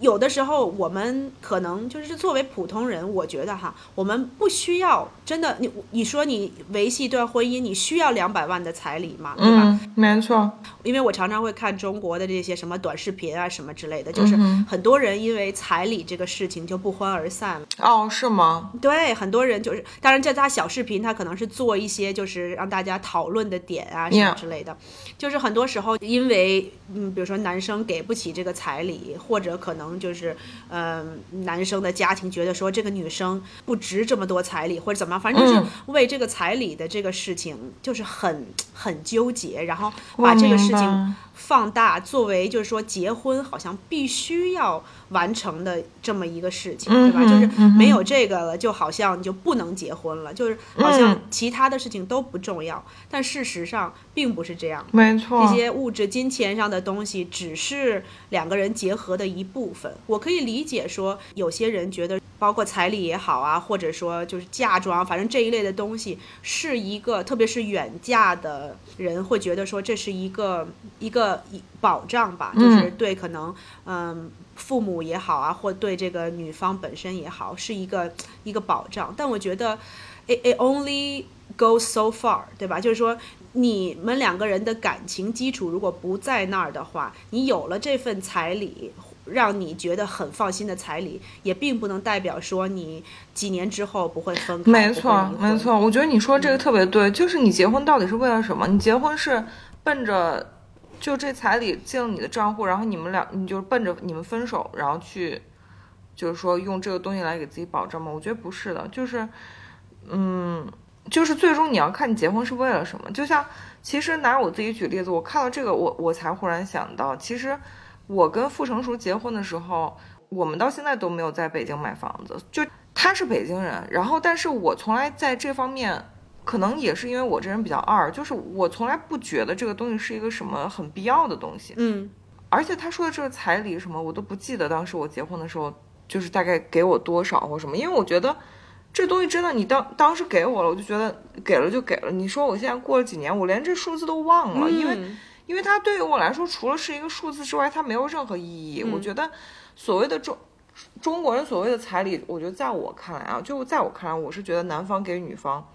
有的时候，我们可能就是作为普通人，我觉得哈，我们不需要真的你你说你维系一段婚姻，你需要两百万的彩礼理嘛，对吧？嗯，没错。因为我常常会看中国的这些什么短视频啊，什么之类的，就是很多人因为彩礼这个事情就不欢而散了。哦，是吗？对，很多人就是，当然在他小视频，他可能是做一些就是让大家讨论的点啊什么之类的。就是很多时候因为嗯，比如说男生给不起这个彩礼，或者可能就是嗯，男生的家庭觉得说这个女生不值这么多彩礼，或者怎么样，反正就是为这个彩礼的这个事情就是很很纠结，然后把这个事情放大，作为就是说结婚好像必须要完成的这么一个事情，对吧？就是没有这个了，就好像你就不能结婚了，就是好像其他的事情都不重要。但事实上并不是这样，没错，这些物质金钱上的东西只是两个人结合的一部分。我可以理解说，有些人觉得。包括彩礼也好啊，或者说就是嫁妆，反正这一类的东西是一个，特别是远嫁的人会觉得说这是一个一个保障吧，就是对可能嗯父母也好啊，或对这个女方本身也好，是一个一个保障。但我觉得，it it only goes so far，对吧？就是说你们两个人的感情基础如果不在那儿的话，你有了这份彩礼。让你觉得很放心的彩礼，也并不能代表说你几年之后不会分开。没错，没错，我觉得你说这个特别对，就是你结婚到底是为了什么？你结婚是奔着就这彩礼进了你的账户，然后你们俩你就奔着你们分手，然后去就是说用这个东西来给自己保证吗？我觉得不是的，就是嗯，就是最终你要看你结婚是为了什么。就像其实拿我自己举例子，我看到这个，我我才忽然想到，其实。我跟傅成熟结婚的时候，我们到现在都没有在北京买房子。就他是北京人，然后但是我从来在这方面，可能也是因为我这人比较二，就是我从来不觉得这个东西是一个什么很必要的东西。嗯，而且他说的这个彩礼什么，我都不记得当时我结婚的时候就是大概给我多少或什么，因为我觉得这东西真的你当当时给我了，我就觉得给了就给了。你说我现在过了几年，我连这数字都忘了，因为。因为它对于我来说，除了是一个数字之外，它没有任何意义。我觉得，所谓的中中国人所谓的彩礼，我觉得在我看来啊，就在我看来，我是觉得男方给女方，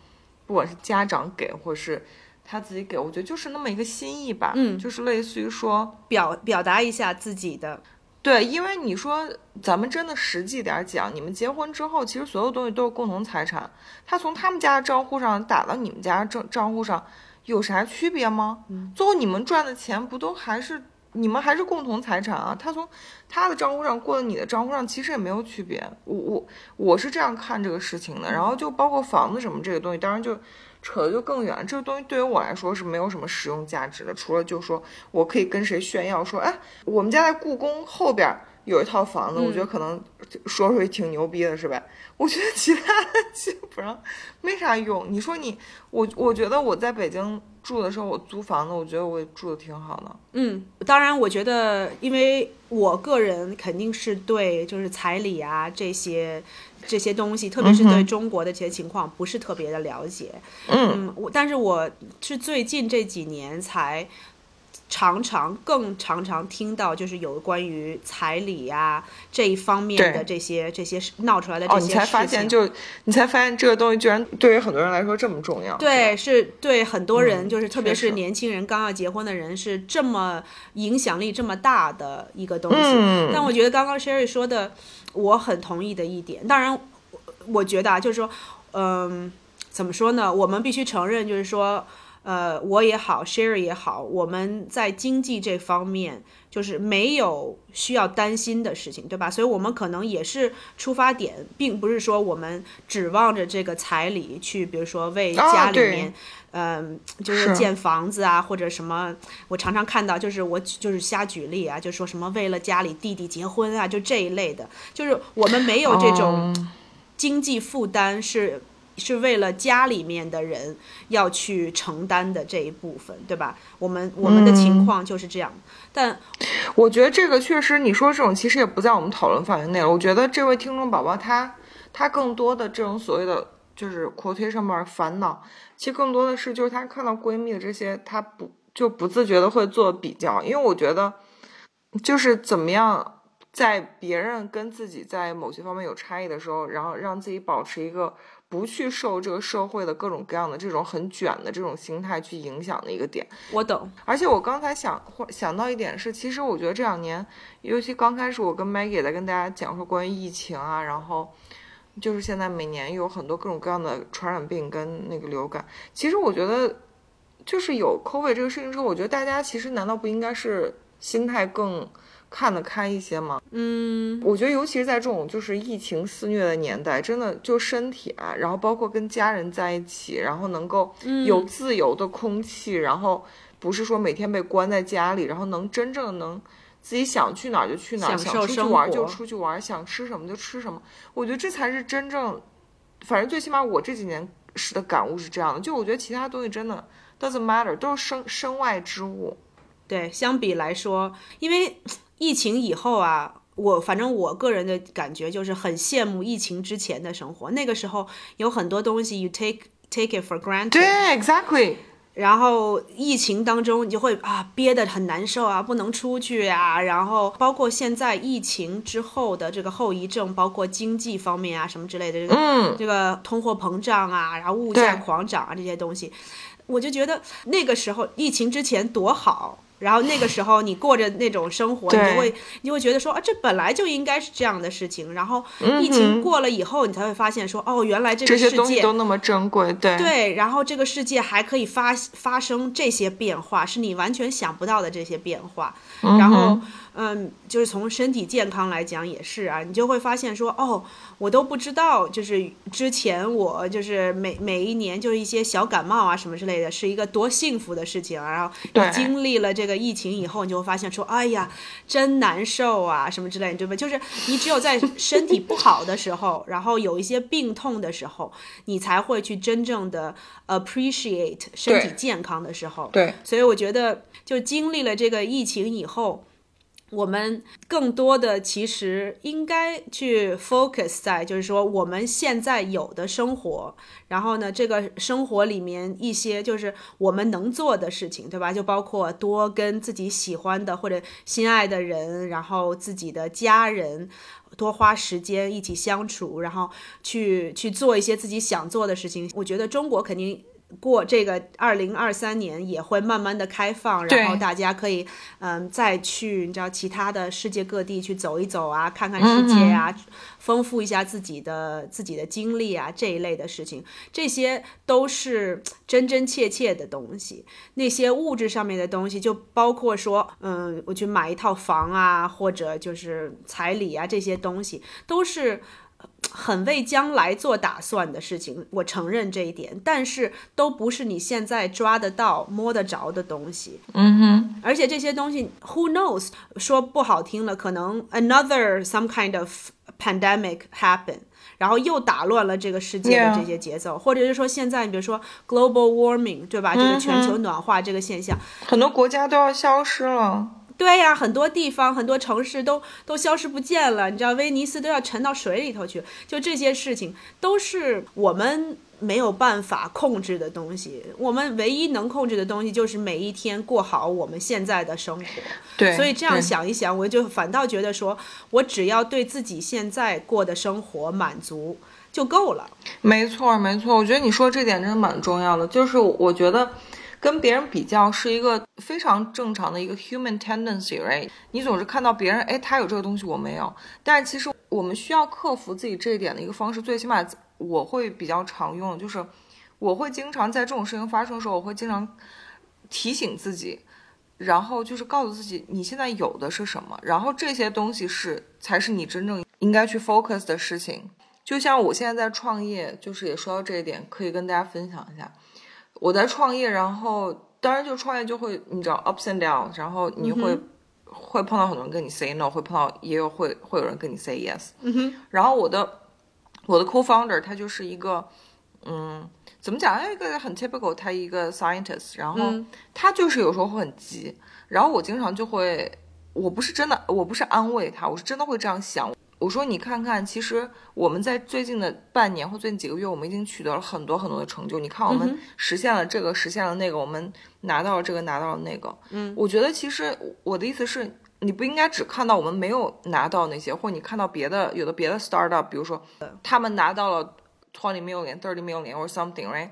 不管是家长给，或是他自己给，我觉得就是那么一个心意吧。嗯，就是类似于说表表达一下自己的。对，因为你说咱们真的实际点讲，你们结婚之后，其实所有东西都是共同财产，他从他们家的账户上打到你们家账账户上。有啥区别吗？最后你们赚的钱不都还是你们还是共同财产啊？他从他的账户上过到你的账户上，其实也没有区别。我我我是这样看这个事情的。然后就包括房子什么这个东西，当然就扯的就更远。这个东西对于我来说是没有什么实用价值的，除了就说我可以跟谁炫耀说，哎，我们家在故宫后边有一套房子，我觉得可能说出去挺牛逼的，是呗？我觉得其他的 基本上没啥用。你说你我，我觉得我在北京住的时候，我租房子，我觉得我住的挺好的。嗯，当然，我觉得，因为我个人肯定是对就是彩礼啊这些这些东西，特别是对中国的这些情况不是特别的了解。嗯，我但是我是最近这几年才。常常更常常听到就是有关于彩礼呀这一方面的这些这些闹出来的这些事情。哦，你才发现就你才发现这个东西居然对于很多人来说这么重要。对，是对很多人就是特别是年轻人刚要结婚的人是这么影响力这么大的一个东西。嗯。但我觉得刚刚 Sherry 说的我很同意的一点，当然我觉得啊，就是说，嗯，怎么说呢？我们必须承认，就是说。呃，我也好，Sherry 也好，我们在经济这方面就是没有需要担心的事情，对吧？所以，我们可能也是出发点，并不是说我们指望着这个彩礼去，比如说为家里面，嗯，就是建房子啊，或者什么。我常常看到，就是我就是瞎举例啊，就说什么为了家里弟弟结婚啊，就这一类的，就是我们没有这种经济负担是。是为了家里面的人要去承担的这一部分，对吧？我们我们的情况就是这样。但我觉得这个确实，你说这种其实也不在我们讨论范围内了。我觉得这位听众宝宝他他更多的这种所谓的就是 quotation mark 烦恼，其实更多的是就是他看到闺蜜的这些，他不就不自觉的会做比较。因为我觉得就是怎么样在别人跟自己在某些方面有差异的时候，然后让自己保持一个。不去受这个社会的各种各样的这种很卷的这种心态去影响的一个点。我懂，而且我刚才想或想到一点是，其实我觉得这两年，尤其刚开始，我跟 Maggie 也在跟大家讲说关于疫情啊，然后就是现在每年有很多各种各样的传染病跟那个流感。其实我觉得，就是有 COVID 这个事情之后，我觉得大家其实难道不应该是心态更看得开一些吗？嗯，我觉得尤其是在这种就是疫情肆虐的年代，真的就身体啊，然后包括跟家人在一起，然后能够有自由的空气，然后不是说每天被关在家里，然后能真正能自己想去哪儿就去哪儿，想出去生玩就出去玩，想吃什么就吃什么。我觉得这才是真正，反正最起码我这几年时的感悟是这样的，就我觉得其他东西真的 doesn't matter，都是身身外之物。对，相比来说，因为 疫情以后啊，我反正我个人的感觉就是很羡慕疫情之前的生活。那个时候有很多东西 you take take it for granted，对，exactly。然后疫情当中你就会啊憋得很难受啊，不能出去啊，然后包括现在疫情之后的这个后遗症，包括经济方面啊什么之类的，这个、嗯这个通货膨胀啊，然后物价狂涨啊这些东西，我就觉得那个时候疫情之前多好。然后那个时候你过着那种生活，你就会你就会觉得说啊，这本来就应该是这样的事情。然后嗯疫情过了以后，你才会发现说，哦，原来这个世界东西都那么珍贵，对对，然后这个世界还可以发发生这些变化，是你完全想不到的这些变化。然后，嗯，就是从身体健康来讲也是啊，你就会发现说，哦，我都不知道，就是之前我就是每每一年就是一些小感冒啊什么之类的，是一个多幸福的事情啊。然后你经历了这个疫情以后，你就会发现说，哎呀，真难受啊，什么之类的，对吧？就是你只有在身体不好的时候，然后有一些病痛的时候，你才会去真正的 appreciate 身体健康的时候。对所以我觉得，就经历了这个疫情以后，我们更多的其实应该去 focus 在，就是说我们现在有的生活，然后呢，这个生活里面一些就是我们能做的事情，对吧？就包括多跟自己喜欢的或者心爱的人，然后自己的家人。多花时间一起相处，然后去去做一些自己想做的事情。我觉得中国肯定过这个二零二三年也会慢慢的开放，然后大家可以嗯再去你知道其他的世界各地去走一走啊，看看世界啊，丰富一下自己的自己的经历啊这一类的事情，这些都是真真切切的东西。那些物质上面的东西，就包括说，嗯，我去买一套房啊，或者就是彩礼啊这些东西，都是。很为将来做打算的事情，我承认这一点，但是都不是你现在抓得到、摸得着的东西。嗯哼，而且这些东西，who knows？说不好听了，可能 another some kind of pandemic happen，然后又打乱了这个世界的这些节奏或者是说现在，你比如说 global warming，对吧？这个全球暖化这个现象，很多国家都要消失了。对呀，很多地方、很多城市都都消失不见了，你知道，威尼斯都要沉到水里头去。就这些事情，都是我们没有办法控制的东西。我们唯一能控制的东西，就是每一天过好我们现在的生活。对，所以这样想一想，我就反倒觉得说，我只要对自己现在过的生活满足就够了。没错，没错，我觉得你说这点真的蛮重要的。就是我觉得跟别人比较是一个非常正常的一个 human tendency，right？你总是看到别人，哎，他有这个东西，我没有。但是其实我们需要克服自己这一点的一个方式，最起码我会比较常用，就是我会经常在这种事情发生的时候，我会经常提醒自己。然后就是告诉自己你现在有的是什么，然后这些东西是才是你真正应该去 focus 的事情。就像我现在在创业，就是也说到这一点，可以跟大家分享一下。我在创业，然后当然就创业就会你知道 ups and downs，然后你会、会碰到很多人跟你 say no，会碰到也有会会有人跟你 say yes。嗯哼，然后我的我的 co-founder 他就是一个嗯。怎么讲？一个很 typical，他一个 scientist，然后嗯他就是有时候会很急，然后我经常就会，我不是真的，我不是安慰他，我是真的会这样想。我说你看看，其实我们在最近的半年或最近几个月，我们已经取得了很多很多的成就。你看，我们实现了这个，实现了那个，我们拿到了这个，拿到了那个。嗯，我觉得其实我的意思是，你不应该只看到我们没有拿到那些，或你看到别的有的别的 startup，比如说他们拿到了 twenty million, thirty million or something, right?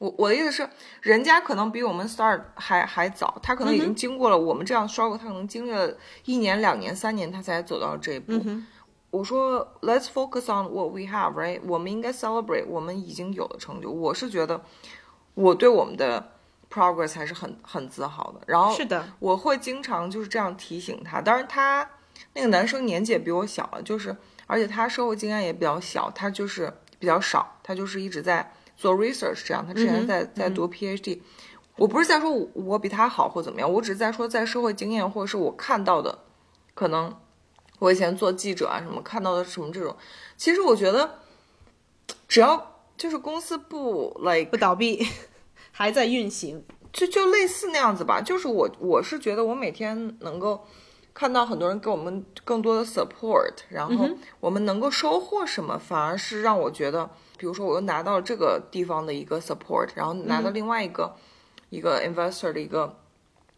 我我的意思是，人家可能比我们 start 还还早，他可能已经经过了我们这样 struggle，他可能经历了一年、两年、三年，他才走到这一步。我说，Let's focus on what we have, right？我们应该 celebrate 我们已经有的成就。我是觉得，我对我们的 progress 还是很很自豪的。然后是的，我会经常就是这样提醒他。当然，他那个男生年纪也比我小了，就是而且他社会经验也比较小，他就是比较少，他就是一直在。做 research 这样，他之前在在读 PhD，我不是在说我比他好或怎么样，我只是在说在社会经验或者是我看到的，可能我以前做记者啊什么看到的什么这种，其实我觉得只要就是公司不 like 不倒闭，还在运行，就就类似那样子吧。就是我我是觉得我每天能够看到很多人给我们更多的 support，然后我们能够收获什么，反而是让我觉得。比如说，我又拿到了这个地方的一个 support，然后拿到另外一个一个 investor 的一个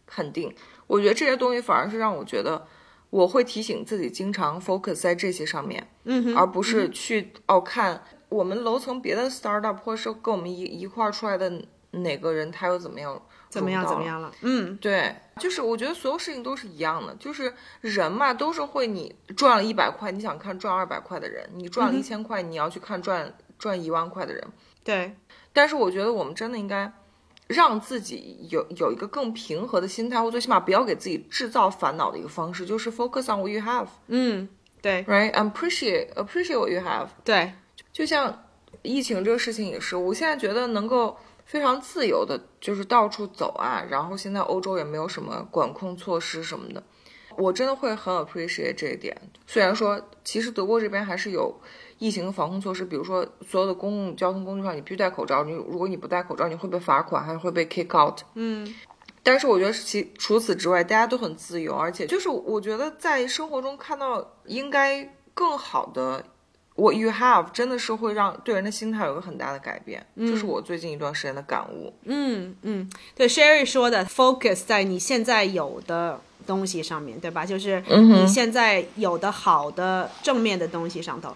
肯定，我觉得这些东西反而是让我觉得我会提醒自己经常 focus 在这些上面，嗯，而不是去哦看我们楼层别的 startup 或是跟我们一一块出来的哪个人他又怎么样，怎么样怎么样了，嗯，对，就是我觉得所有事情都是一样的，就是人嘛都是会你赚了一百块，你想看赚二百块的人，你赚了一千块，你要去看赚。赚一万块的人，对，但是我觉得我们真的应该让自己有有一个更平和的心态，或最起码不要给自己制造烦恼的一个方式，就是 focus on what you have。嗯，对，right，appreciate appreciate what you have。对，就像疫情这个事情也是，我现在觉得能够非常自由的，就是到处走啊，然后现在欧洲也没有什么管控措施什么的，我真的会很 appreciate 这一点。虽然说，其实德国这边还是有。疫情的防控措施，比如说所有的公共交通工具上，你必须戴口罩。你如果你不戴口罩，你会被罚款，还会被 kick out。嗯，但是我觉得其除此之外，大家都很自由，而且就是我觉得在生活中看到应该更好的，what you have 真的是会让对人的心态有个很大的改变。这是我最近一段时间的感悟。嗯嗯，对，Sherry 说的，focus 在你现在有的东西上面对吧？就是你现在有的好的正面的东西上头。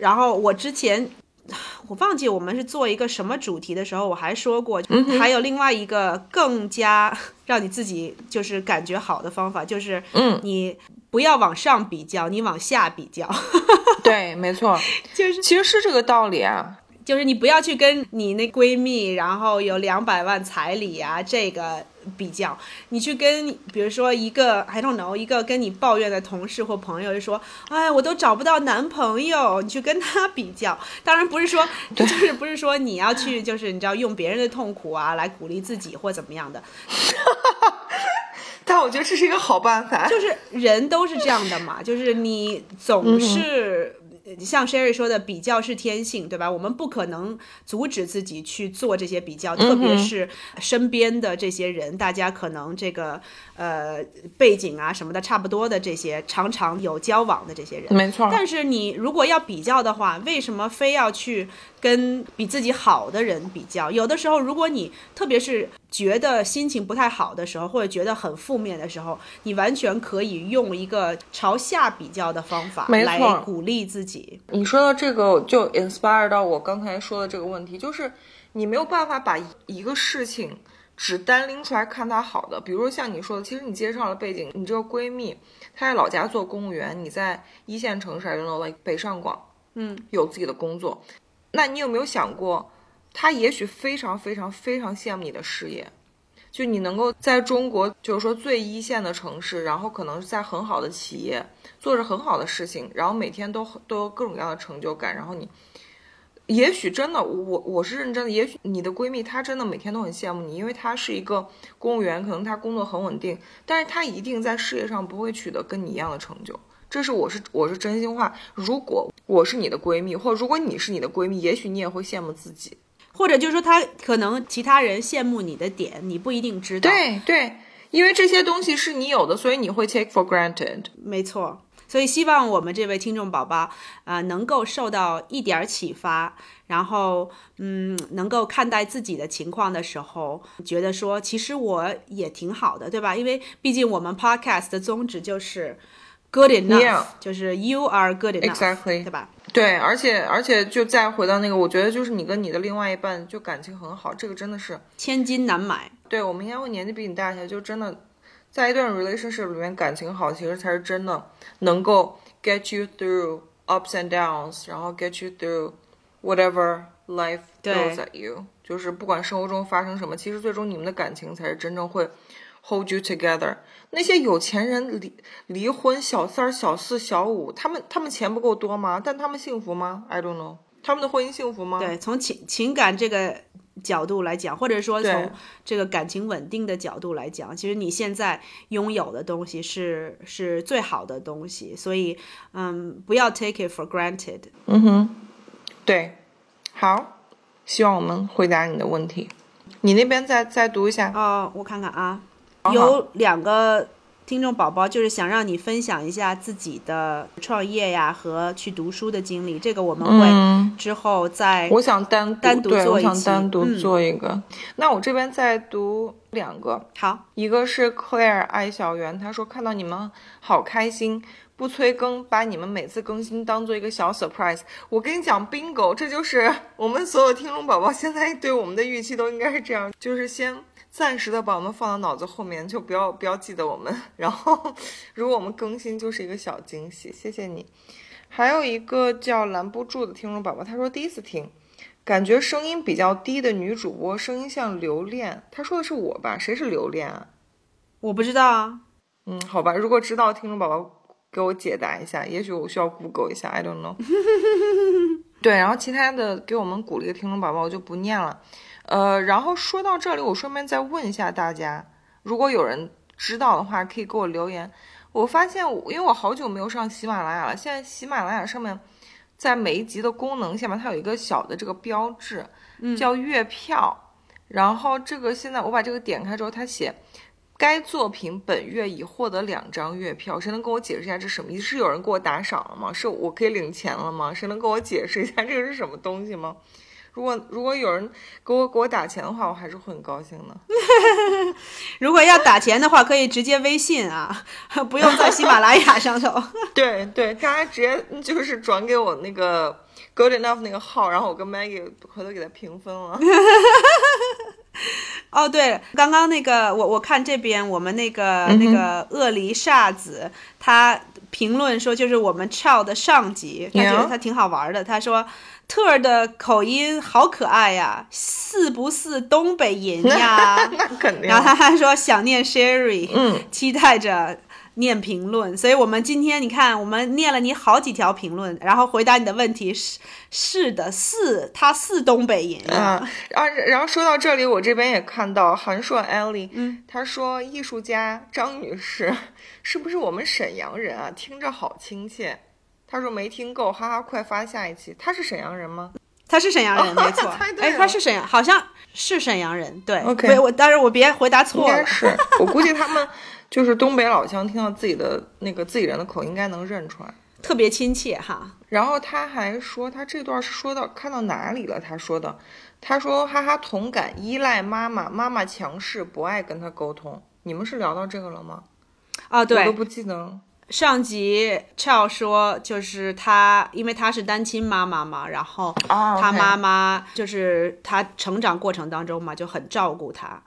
然后我之前 我忘记我们是做一个什么主题的时候，我还说过，还有另外一个更加 让你自己就是感觉好的方法，就是嗯，你不要往上比较，你往下比较。对，没错，就是其实是这个道理啊。就是你不要去跟你那闺蜜，然后有两百万彩礼啊，这个比较。你去跟，比如说一个 I don't know，一个跟你抱怨的同事或朋友，就说，哎，我都找不到男朋友，你去跟他比较。当然不是说，就是不是说你要去，就是你知道用别人的痛苦啊来鼓励自己或怎么样的。但我觉得这是一个好办法。就是人都是这样的嘛，就是你总是。像 Sherry 说的，比较是天性，对吧？我们不可能阻止自己去做这些比较，特别是身边的这些人，大家可能这个呃背景啊什么的差不多的这些，常常有交往的这些人，没错。但是你如果要比较的话，为什么非要去跟比自己好的人比较？有的时候，如果你特别是觉得心情不太好的时候，或者觉得很负面的时候，你完全可以用一个朝下比较的方法来鼓励自己。你说到这个，就 inspire 到我刚才说的这个问题，就是你没有办法把一个事情只单拎出来看它好的。比如说像你说的，其实你介绍了背景，你这个闺蜜她在老家做公务员，你在一线城市，I don't know like 北上广，嗯，有自己的工作，那你有没有想过？他也许非常非常非常羡慕你的事业，就你能够在中国，就是说最一线的城市，然后可能在很好的企业做着很好的事情，然后每天都都有各种各样的成就感。然后你，也许真的，我我是认真的。也许你的闺蜜她真的每天都很羡慕你，因为她是一个公务员，可能她工作很稳定，但是她一定在事业上不会取得跟你一样的成就。这是我是我是真心话。如果我是你的闺蜜，或如果你是你的闺蜜，也许你也会羡慕自己。或者就是说，他可能其他人羡慕你的点，你不一定知道。对对，因为这些东西是你有的，所以你会 take for granted。没错，所以希望我们这位听众宝宝啊，能够受到一点启发，然后嗯，能够看待自己的情况的时候，觉得说其实我也挺好的，对吧？因为毕竟我们 podcast 的宗旨就是 good enough，就是 you are good enough，对吧？对，而且而且就再回到那个，我觉得就是你跟你的另外一半就感情很好，这个真的是千金难买。对，我们应该会年纪比你大一些，就真的在一段 relationship 里面感情好，其实才是真的能够 get you through ups and downs，然后 get you through whatever life 对 throws at you，就是不管生活中发生什么，其实最终你们的感情才是真正会 hold you together。那些有钱人离离婚，小三儿、小四、小五，他们他们钱不够多吗？但他们幸福吗？I don't know，他们的婚姻幸福吗？对，从情情感这个角度来讲，或者说从这个感情稳定的角度来讲，其实你现在拥有的东西是是最好的东西，所以嗯，不要 take it for granted。嗯哼，对，好，希望我们回答你的问题。你那边再再读一下。哦，我看看啊，好有两个听众宝宝就是想让你分享一下自己的创业呀和去读书的经历，这个我们会嗯，之后再我想单独单独对，我想做一期单独嗯做一个。那我这边再读两个，好。一个是 Claire 爱小圆，她说看到你们好开心，不催更，把你们每次更新当做一个小 surprise。我跟你讲，bingo，这就是我们所有听众宝宝现在对我们的预期都应该是这样，就是先暂时的把我们放到脑子后面，就不要不要记得我们。然后，如果我们更新，就是一个小惊喜。谢谢你。还有一个叫拦不住的听众宝宝，他说第一次听。感觉声音比较低的女主播，声音像留恋。他说的是我吧？谁是留恋啊？我不知道啊，嗯，好吧，如果知道，听众宝宝给我解答一下，也许我需要 Google 一下，I don't know。对，然后其他的给我们鼓励的听众宝宝我就不念了。呃，然后说到这里，我顺便再问一下大家，如果有人知道的话，可以给我留言。我发现我，因为我好久没有上喜马拉雅了，现在喜马拉雅上面在每一集的功能下面，它有一个小的这个标志，叫月票。然后这个现在我把这个点开之后，它写该作品本月已获得两张月票，谁能跟我解释一下这什么意思？是有人给我打赏了吗？是我可以领钱了吗？谁能跟我解释一下这个是什么东西吗？如果如果有人给我给我打钱的话，我还是会很高兴的。如果要打钱的话，可以直接微信啊，不用在喜马拉雅上头。对对，大家直接就是转给我那个 Good Enough 那个号，然后我跟 Maggie 回头给他平分了。哦，对，刚刚那个我我看这边我们那个、嗯那个鳄梨煞子，他评论说就是我们 Chow 的上集，他觉得他挺好玩的。他说特儿的口音好可爱呀，似不似东北人呀？那肯定然后他还说想念 Sherry，嗯，期待着念评论。所以我们今天你看，我们念了你好几条评论，然后回答你的问题是是的，是他是东北人呀。啊，然后然后说到这里，我这边也看到韩硕 Ellie，嗯，他说艺术家张女士是不是我们沈阳人啊？听着好亲切。他说没听够，哈哈，快发下一期。他是沈阳人吗？他是沈阳人，没错。哎，他是沈阳，好像是沈阳人。对 OK 我，但是我别回答错了。该是，我估计他们就是东北老乡，听到自己的那个自己人的口音，应该能认出来。特别亲切哈。然后他还说，他这段是说到看到哪里了？他说的，他说哈哈同感，依赖妈妈，妈妈强势，不爱跟他沟通。你们是聊到这个了吗？啊，对，我都，不记得了。上集 Chow 说，就是他，因为他是单亲妈妈嘛，然后啊他妈妈就是他成长过程当中嘛，就很照顾他。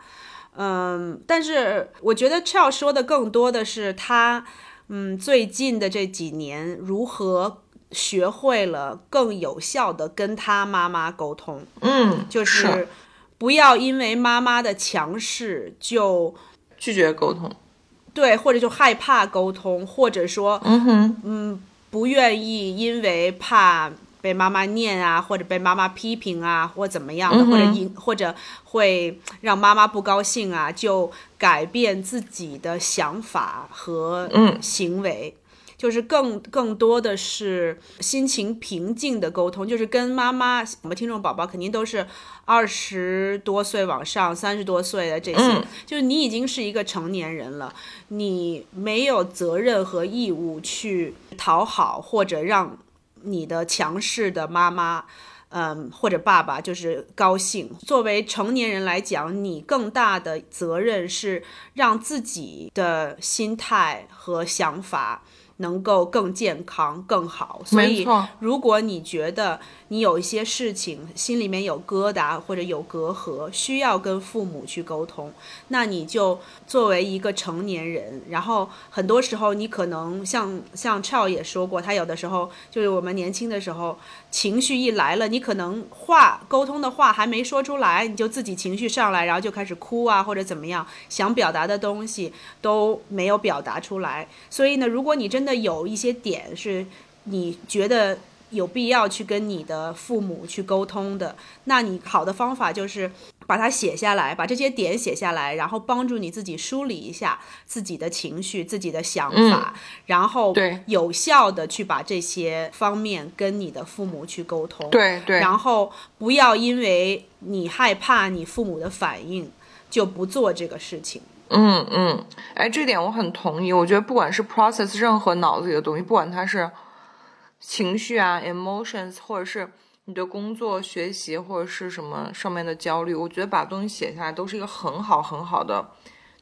嗯，但是我觉得 Chow 说的更多的是他，嗯，最近的这几年如何学会了更有效的跟他妈妈沟通。嗯，就是不要因为妈妈的强势就拒绝沟通。对，或者就害怕沟通，或者说嗯哼，不愿意因为怕被妈妈念啊，或者被妈妈批评啊，或怎么样的，嗯或者引或者会让妈妈不高兴啊，就改变自己的想法和嗯。行为。就是更更多的是心情平静的沟通，就是跟妈妈，我们听众宝宝肯定都是二十多岁往上、三十多岁的这些，嗯就是你已经是一个成年人了，你没有责任和义务去讨好或者让你的强势的妈妈。嗯，或者爸爸就是高兴。作为成年人来讲，你更大的责任是让自己的心态和想法能够更健康、更好。所以，如果你觉得你有一些事情心里面有疙瘩或者有隔阂，需要跟父母去沟通，那你就作为一个成年人，然后很多时候你可能像像超也说过，他有的时候就是我们年轻的时候情绪一来了，你可能话沟通的话还没说出来，你就自己情绪上来，然后就开始哭啊或者怎么样，想表达的东西都没有表达出来。所以呢，如果你真的有一些点是你觉得有必要去跟你的父母去沟通的，那你好的方法就是把它写下来，把这些点写下来，然后帮助你自己梳理一下自己的情绪、自己的想法，然后有效的去把这些方面跟你的父母去沟通。对对，然后不要因为你害怕你父母的反应就不做这个事情。嗯嗯，哎，这点我很同意。我觉得不管是 process 任何脑子里的东西，不管它是情绪啊 emotions，或者是你的工作、学习或者是什么上面的焦虑，我觉得把东西写下来都是一个很好很好的，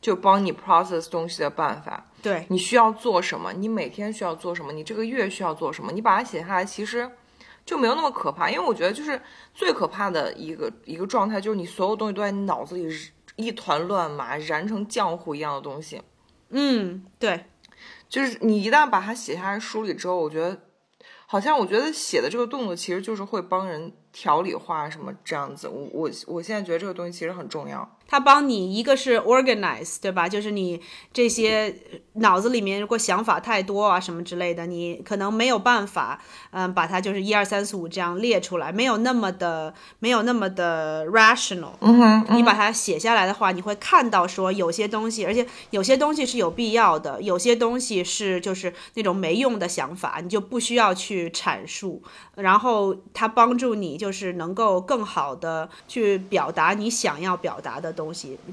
就帮你 process 东西的办法。对你需要做什么，你每天需要做什么，你这个月需要做什么，你把它写下来，其实就没有那么可怕。因为我觉得就是最可怕的一个一个状态，就是你所有东西都在你脑子里。一团乱麻，燃成浆糊一样的东西。嗯，对，就是你一旦把它写下来梳理之后，我觉得，好像我觉得写的这个动作其实就是会帮人调理化什么这样子。我我我现在觉得这个东西其实很重要。它帮你一个是 organize，对吧？就是你这些脑子里面如果想法太多啊什么之类的，你可能没有办法，嗯，把它就是一二三四五这样列出来，没有那么的没有那么的 rational。嗯哼，你把它写下来的话，你会看到说有些东西，而且有些东西是有必要的，有些东西是就是那种没用的想法，你就不需要去阐述。然后它帮助你就是能够更好的去表达你想要表达的。东西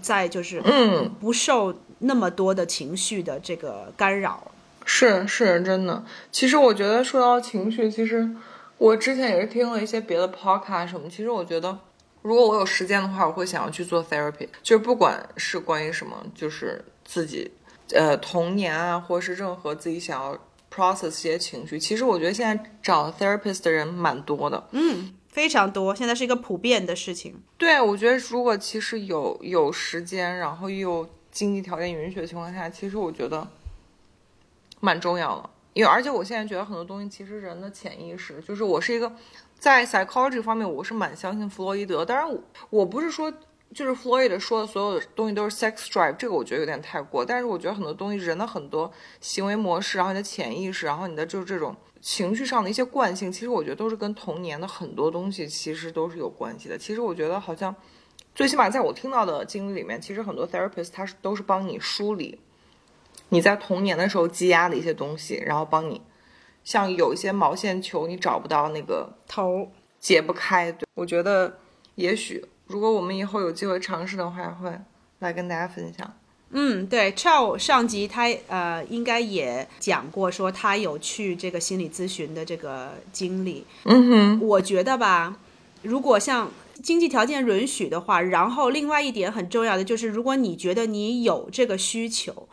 再就是嗯，不受那么多的情绪的这个干扰，是是真的。其实我觉得说到情绪，其实我之前也是听了一些别的 podcast 什么。其实我觉得，如果我有时间的话，我会想要去做 therapy，就是不管是关于什么，就是自己呃童年啊，或是任何自己想要 process 一些情绪。其实我觉得现在找 therapist 的人蛮多的，嗯。非常多，现在是一个普遍的事情。对，我觉得如果其实有有时间，然后又有经济条件允许的情况下，其实我觉得蛮重要的。因为而且我现在觉得很多东西，其实人的潜意识，就是我是一个在 psychology 方面，我是蛮相信弗洛伊德。当然，我不是说就是弗洛伊德说的所有的东西都是 sex drive，这个我觉得有点太过。但是我觉得很多东西，人的很多行为模式，然后你的潜意识，然后你的就是这种。情绪上的一些惯性，其实我觉得都是跟童年的很多东西其实都是有关系的。其实我觉得好像，最起码在我听到的经历里面，其实很多 therapist 他是都是帮你梳理你在童年的时候积压的一些东西，然后帮你像有一些毛线球你找不到那个头解不开。对我觉得也许如果我们以后有机会尝试的话，会来跟大家分享。嗯，对，Chow 上集他呃应该也讲过，说他有去这个心理咨询的这个经历。嗯哼，我觉得吧，如果像经济条件允许的话，然后另外一点很重要的就是，如果你觉得你有这个需求。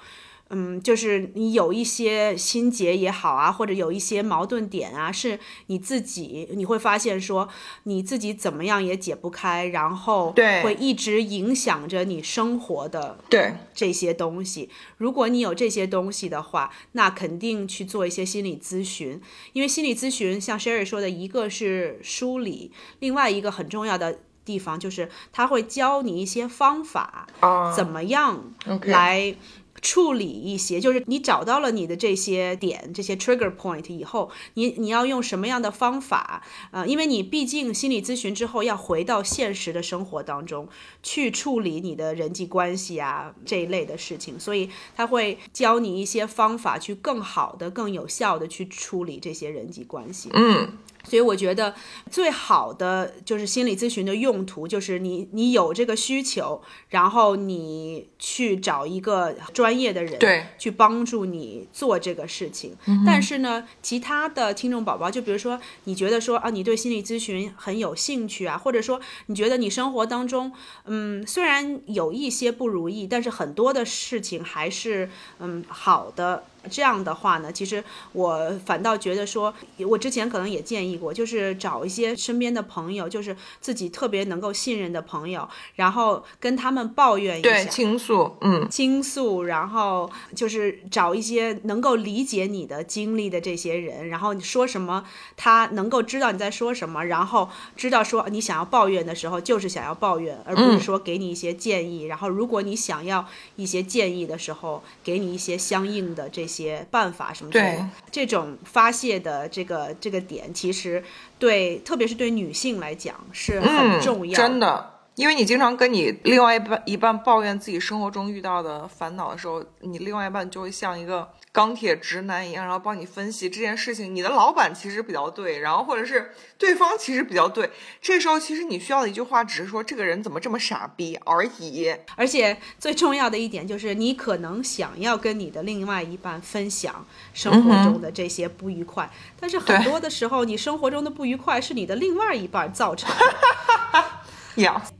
嗯，就是你有一些心结也好啊，或者有一些矛盾点啊，是你自己你会发现说你自己怎么样也解不开，然后对会一直影响着你生活的对这些东西。如果你有这些东西的话，那肯定去做一些心理咨询，因为心理咨询像 Sherry 说的，一个是梳理，另外一个很重要的地方就是他会教你一些方法，怎么样来。处理一些，就是你找到了你的这些点，这些 trigger point 以后，你你要用什么样的方法？呃，因为你毕竟心理咨询之后要回到现实的生活当中去处理你的人际关系啊这一类的事情，所以他会教你一些方法，去更好的、更有效的去处理这些人际关系。嗯。所以我觉得最好的就是心理咨询的用途，就是你你有这个需求，然后你去找一个专业的人，对，去帮助你做这个事情。但是呢，其他的听众宝宝，就比如说你觉得说啊，你对心理咨询很有兴趣啊，或者说你觉得你生活当中，嗯，虽然有一些不如意，但是很多的事情还是嗯好的。这样的话呢，其实我反倒觉得说，我之前可能也建议过，就是找一些身边的朋友，就是自己特别能够信任的朋友，然后跟他们抱怨一下，对，倾诉，嗯，倾诉，然后就是找一些能够理解你的经历的这些人，然后你说什么，他能够知道你在说什么，然后知道说你想要抱怨的时候就是想要抱怨，而不是说给你一些建议。然后如果你想要一些建议的时候，给你一些相应的这些办法什么之类的。这种发泄的这个这个点，其实对，特别是对女性来讲是很重要，真的。因为你经常跟你另外一半一半抱怨自己生活中遇到的烦恼的时候，你另外一半就会像一个钢铁直男一样，然后帮你分析这件事情。你的老板其实比较对，然后或者是对方其实比较对。这时候其实你需要的一句话只是说这个人怎么这么傻逼而已。而且最重要的一点就是，你可能想要跟你的另外一半分享生活中的这些不愉快，但是很多的时候，你生活中的不愉快是你的另外一半造成的。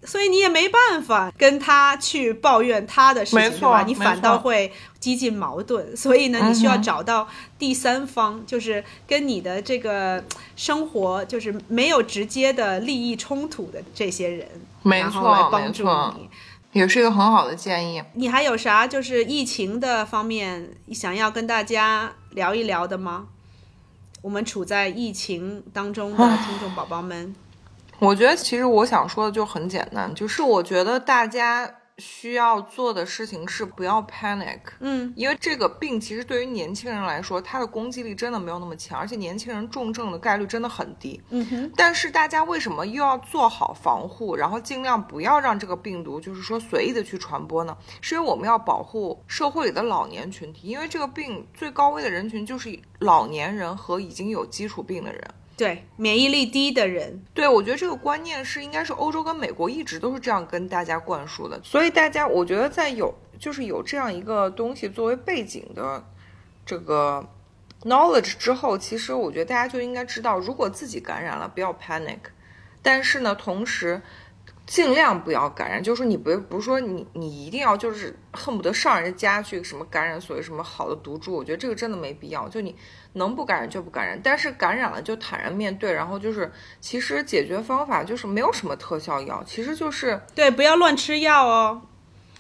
所以你也没办法跟他去抱怨他的事情，对吧？你反倒会激进矛盾。所以呢，你需要找到第三方，就是跟你的这个生活就是没有直接的利益冲突的这些人，然后来帮助你，也是一个很好的建议。你还有啥就是疫情的方面想要跟大家聊一聊的吗？我们处在疫情当中的听众宝宝们。我觉得其实我想说的就很简单，就是我觉得大家需要做的事情是不要 panic，嗯，因为这个病其实对于年轻人来说，它的攻击力真的没有那么强，而且年轻人重症的概率真的很低，嗯哼。但是大家为什么又要做好防护，然后尽量不要让这个病毒就是说随意的去传播呢？是因为我们要保护社会里的老年群体，因为这个病最高危的人群就是老年人和已经有基础病的人。对免疫力低的人，对我觉得这个观念是应该是欧洲跟美国一直都是这样跟大家灌输的，所以大家我觉得在有就是有这样一个东西作为背景的这个 knowledge 之后，其实我觉得大家就应该知道，如果自己感染了，不要 panic，但是呢，同时。尽量不要感染，就是说你不不是说你你一定要就是恨不得上人家家去什么感染所谓什么好的毒株，我觉得这个真的没必要。就你能不感染就不感染，但是感染了就坦然面对。然后就是其实解决方法就是没有什么特效药，其实就是对不要乱吃药哦，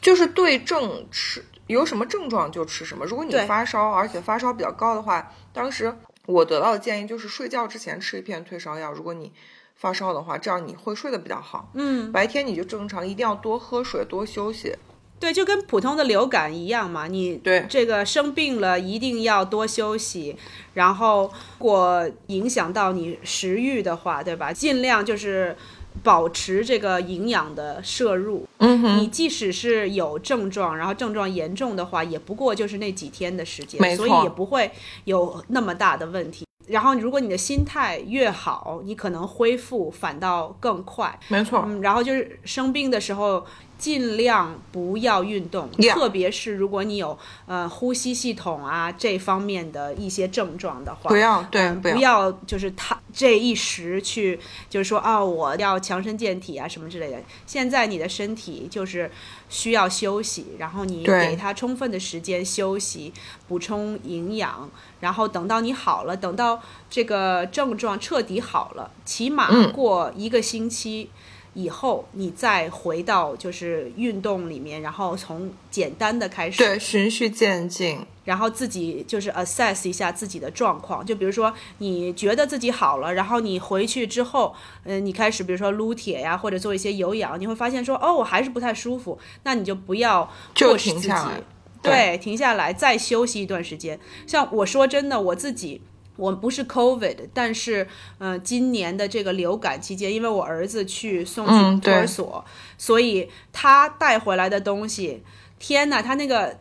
就是对症吃有什么症状就吃什么。如果你发烧而且发烧比较高的话，当时我得到的建议就是睡觉之前吃一片退烧药。如果你发烧的话，这样你会睡得比较好。嗯，白天你就正常，一定要多喝水，多休息。对，就跟普通的流感一样嘛。你对这个生病了，一定要多休息。然后，如果影响到你食欲的话，对吧？尽量就是保持这个营养的摄入。嗯哼。你即使是有症状，然后症状严重的话，也不过就是那几天的时间，所以也不会有那么大的问题。然后，如果你的心态越好，你可能恢复反倒更快。没错。嗯，然后就是生病的时候。尽量不要运动，特别是如果你有呃呼吸系统啊这方面的一些症状的话，不要对，不要就是他这一时去就是说啊我要强身健体啊什么之类的。现在你的身体就是需要休息，然后你给他充分的时间休息，补充营养，然后等到你好了，等到这个症状彻底好了，起码过一个星期。以后你再回到就是运动里面，然后从简单的开始，对，循序渐进，然后自己就是 assess 一下自己的状况。就比如说你觉得自己好了，然后你回去之后，嗯，你开始比如说撸铁呀，或者做一些有氧，你会发现说，哦，我还是不太舒服，那你就不要就停下来，对，停下来再休息一段时间。像我说真的，我自己。我不是 COVID，但是，嗯，今年的这个流感期间，因为我儿子去送去托儿所，所以他带回来的东西，天呐，他那个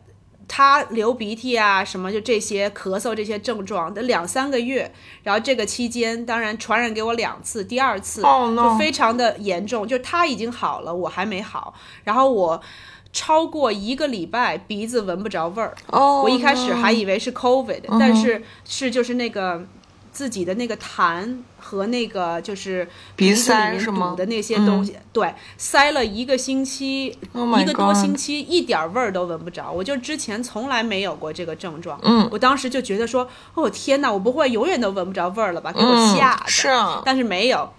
他流鼻涕啊，什么就这些咳嗽这些症状，得两三个月。然后这个期间，当然传染给我两次，第二次就非常的严重，就他已经好了，我还没好，然后我。超过一个礼拜，鼻子闻不着味儿。哦，我一开始还以为是 COVID，但是是就是那个自己的那个痰和那个就是鼻子里面塞是吗堵的那些东西，对，塞了一个星期 Oh 一个多星期，一点味儿都闻不着。我就之前从来没有过这个症状，嗯我当时就觉得说，哦天哪，我不会永远都闻不着味儿了吧？给我嗯吓的。是啊，但是没有。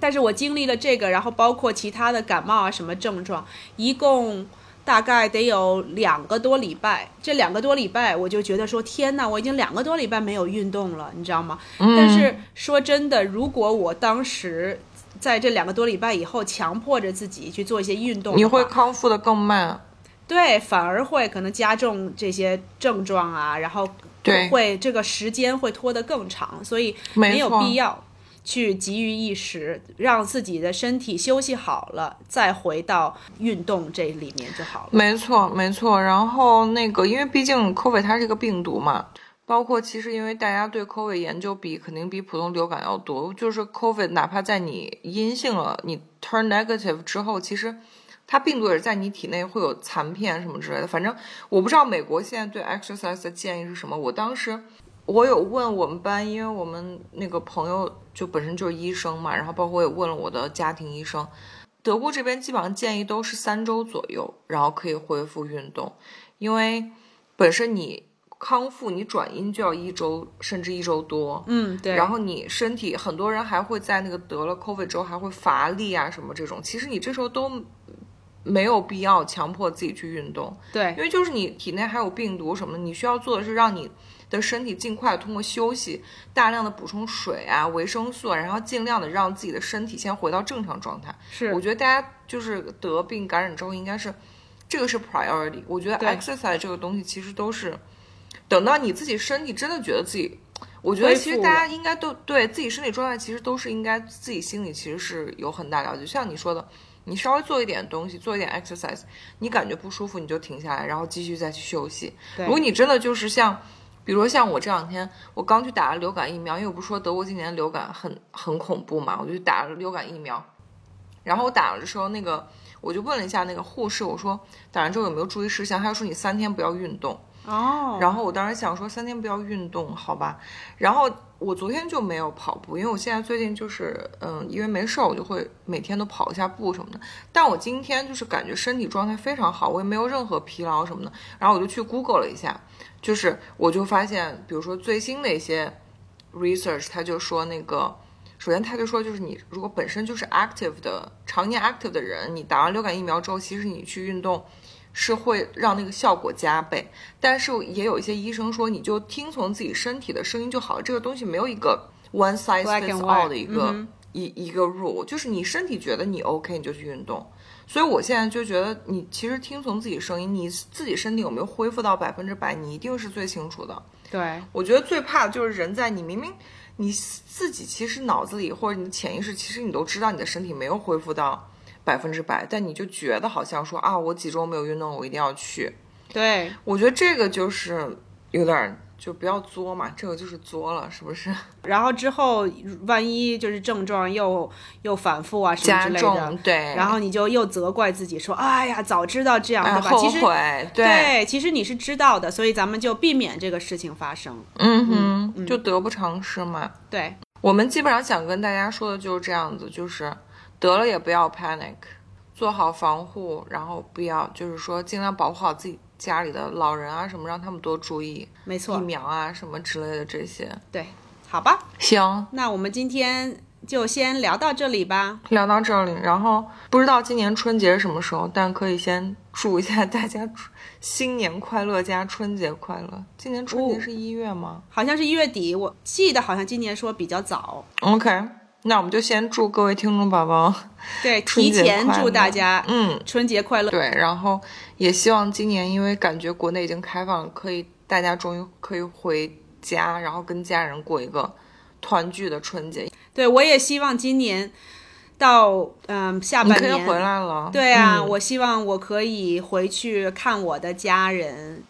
但是我经历了这个，然后包括其他的感冒啊什么症状，一共大概得有两个多礼拜。这两个多礼拜，我就觉得说，天呐，我已经两个多礼拜没有运动了，你知道吗？嗯但是说真的，如果我当时在这两个多礼拜以后，强迫着自己去做一些运动，你会康复的更慢。对，反而会可能加重这些症状啊，然后对会这个时间会拖得更长，所以没没有必要去急于一时，让自己的身体休息好了，再回到运动这里面就好了。没错，没错。然后那个，因为毕竟 COVID 它是一个病毒嘛，包括其实因为大家对 COVID 研究比肯定比普通流感要多，就是 COVID 哪怕在你阴性了，你 turn negative 之后，其实它病毒也是在你体内会有残片什么之类的。反正我不知道美国现在对 exercise 的建议是什么。我当时我有问我们班，因为我们那个朋友就本身就是医生嘛，然后包括我也问了我的家庭医生。德国这边基本上建议都是三周左右，然后可以恢复运动，因为本身你康复，你转阴就要一周甚至一周多。嗯，对。然后你身体很多人还会在那个得了 COVID 之后还会乏力啊什么这种，其实你这时候都没有必要强迫自己去运动，对因为就是你体内还有病毒什么的，你需要做的是让你的身体尽快通过休息，大量的补充水啊、维生素啊，然后尽量的让自己的身体先回到正常状态。是我觉得大家就是得病感染之后，应该是这个是 priority。我觉得 exercise 这个东西其实都是等到你自己身体真的觉得自己，我觉得其实大家应该都对自己身体状态其实都是应该自己心里其实是有很大了解。像你说的，你稍微做一点东西，做一点 exercise，你感觉不舒服你就停下来，然后继续再去休息。如果你真的就是像。比如说像我这两天，我刚去打了流感疫苗，因为我不是说德国今年流感很很恐怖嘛，我就打了流感疫苗。然后我打了的时候，那个我就问了一下那个护士，我说打完之后有没有注意事项？他说你三天不要运动。哦，然后我当时想说三天不要运动，好吧。然后我昨天就没有跑步，因为我现在最近就是嗯，因为没事儿，我就会每天都跑一下步什么的。但我今天就是感觉身体状态非常好，我也没有任何疲劳什么的。然后我就去 Google 了一下，就是我就发现，比如说最新的一些 research，他就说那个。首先，他就说，就是你如果本身就是 active 的、常年 active 的人，你打完流感疫苗之后，其实你去运动是会让那个效果加倍。但是也有一些医生说，你就听从自己身体的声音就好了。这个东西没有一个 one size fits all 的一个、嗯一一个 rule，就是你身体觉得你 OK，你就去运动。所以我现在就觉得，你其实听从自己声音，你自己身体有没有恢复到百分之百，你一定是最清楚的。对我觉得最怕的就是人在你明明你自己其实脑子里或者你的潜意识，其实你都知道你的身体没有恢复到百分之百，但你就觉得好像说啊，我几周没有运动，我一定要去。对，我觉得这个就是有点儿就不要作嘛，这个就是作了，是不是？然后之后万一就是症状又又反复啊什么之类的，对，然后你就又责怪自己说，哎呀，早知道这样，哎对吧？后其实悔，对，其实你是知道的，所以咱们就避免这个事情发生。嗯哼，就得不偿失嘛。对，我们基本上想跟大家说的就是这样子，就是得了也不要 panic，做好防护，然后不要就是说尽量保护好自己家里的老人啊什么，让他们多注意疫没错，疫苗啊什么之类的这些。对，好吧，行，那我们今天就先聊到这里吧。聊到这里，然后不知道今年春节是什么时候，但可以先祝一下大家新年快乐加春节快乐。今年春节哦是一月吗、好像是一月底，我记得好像今年说比较早。o k 那我们就先祝各位听众宝宝 对，提前祝大家嗯春节快乐。对，然后也希望今年，因为感觉国内已经开放了，可以大家终于可以回家，然后跟家人过一个团聚的春节。对，我也希望今年到嗯下半年回来了。对啊，嗯我希望我可以回去看我的家人，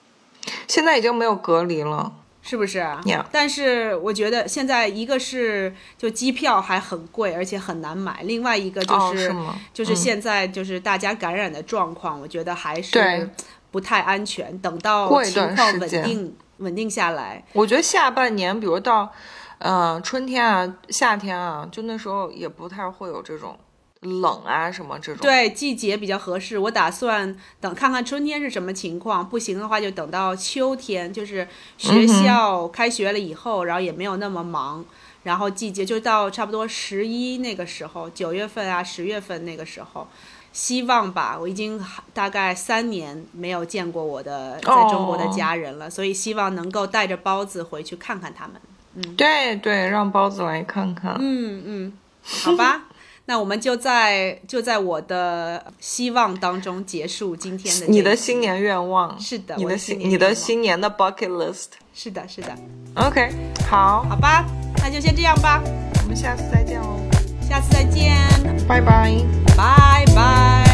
现在已经没有隔离了。是不是 Yeah 但是我觉得现在一个是就机票还很贵，而且很难买；另外一个就哦，是？就是嗯。现在就是大家感染的状况，我觉得还是不太安全。等到情况稳定稳定下来，我觉得下半年，比如到嗯，春天啊，夏天啊，就那时候也不太会有这种冷啊什么这种。对，季节比较合适。我打算等看看春天是什么情况，不行的话就等到秋天，就是学校开学了以后，然后也没有那么忙，然后季节就到差不多十一那个时候，九月份啊，十月份那个时候。希望吧，我已经大概三年没有见过我的在中国的家人了，所以希望能够带着包子回去看看他们。嗯，对对，让包子来看看。嗯嗯，好吧，那我们就在就在我的希望当中结束今天的你的新年愿望。是的，你的新你的新年的 bucket list。是的，是的。OK，好，好吧，那就先这样吧，我们下次再见哦。下次再见，拜拜，拜拜。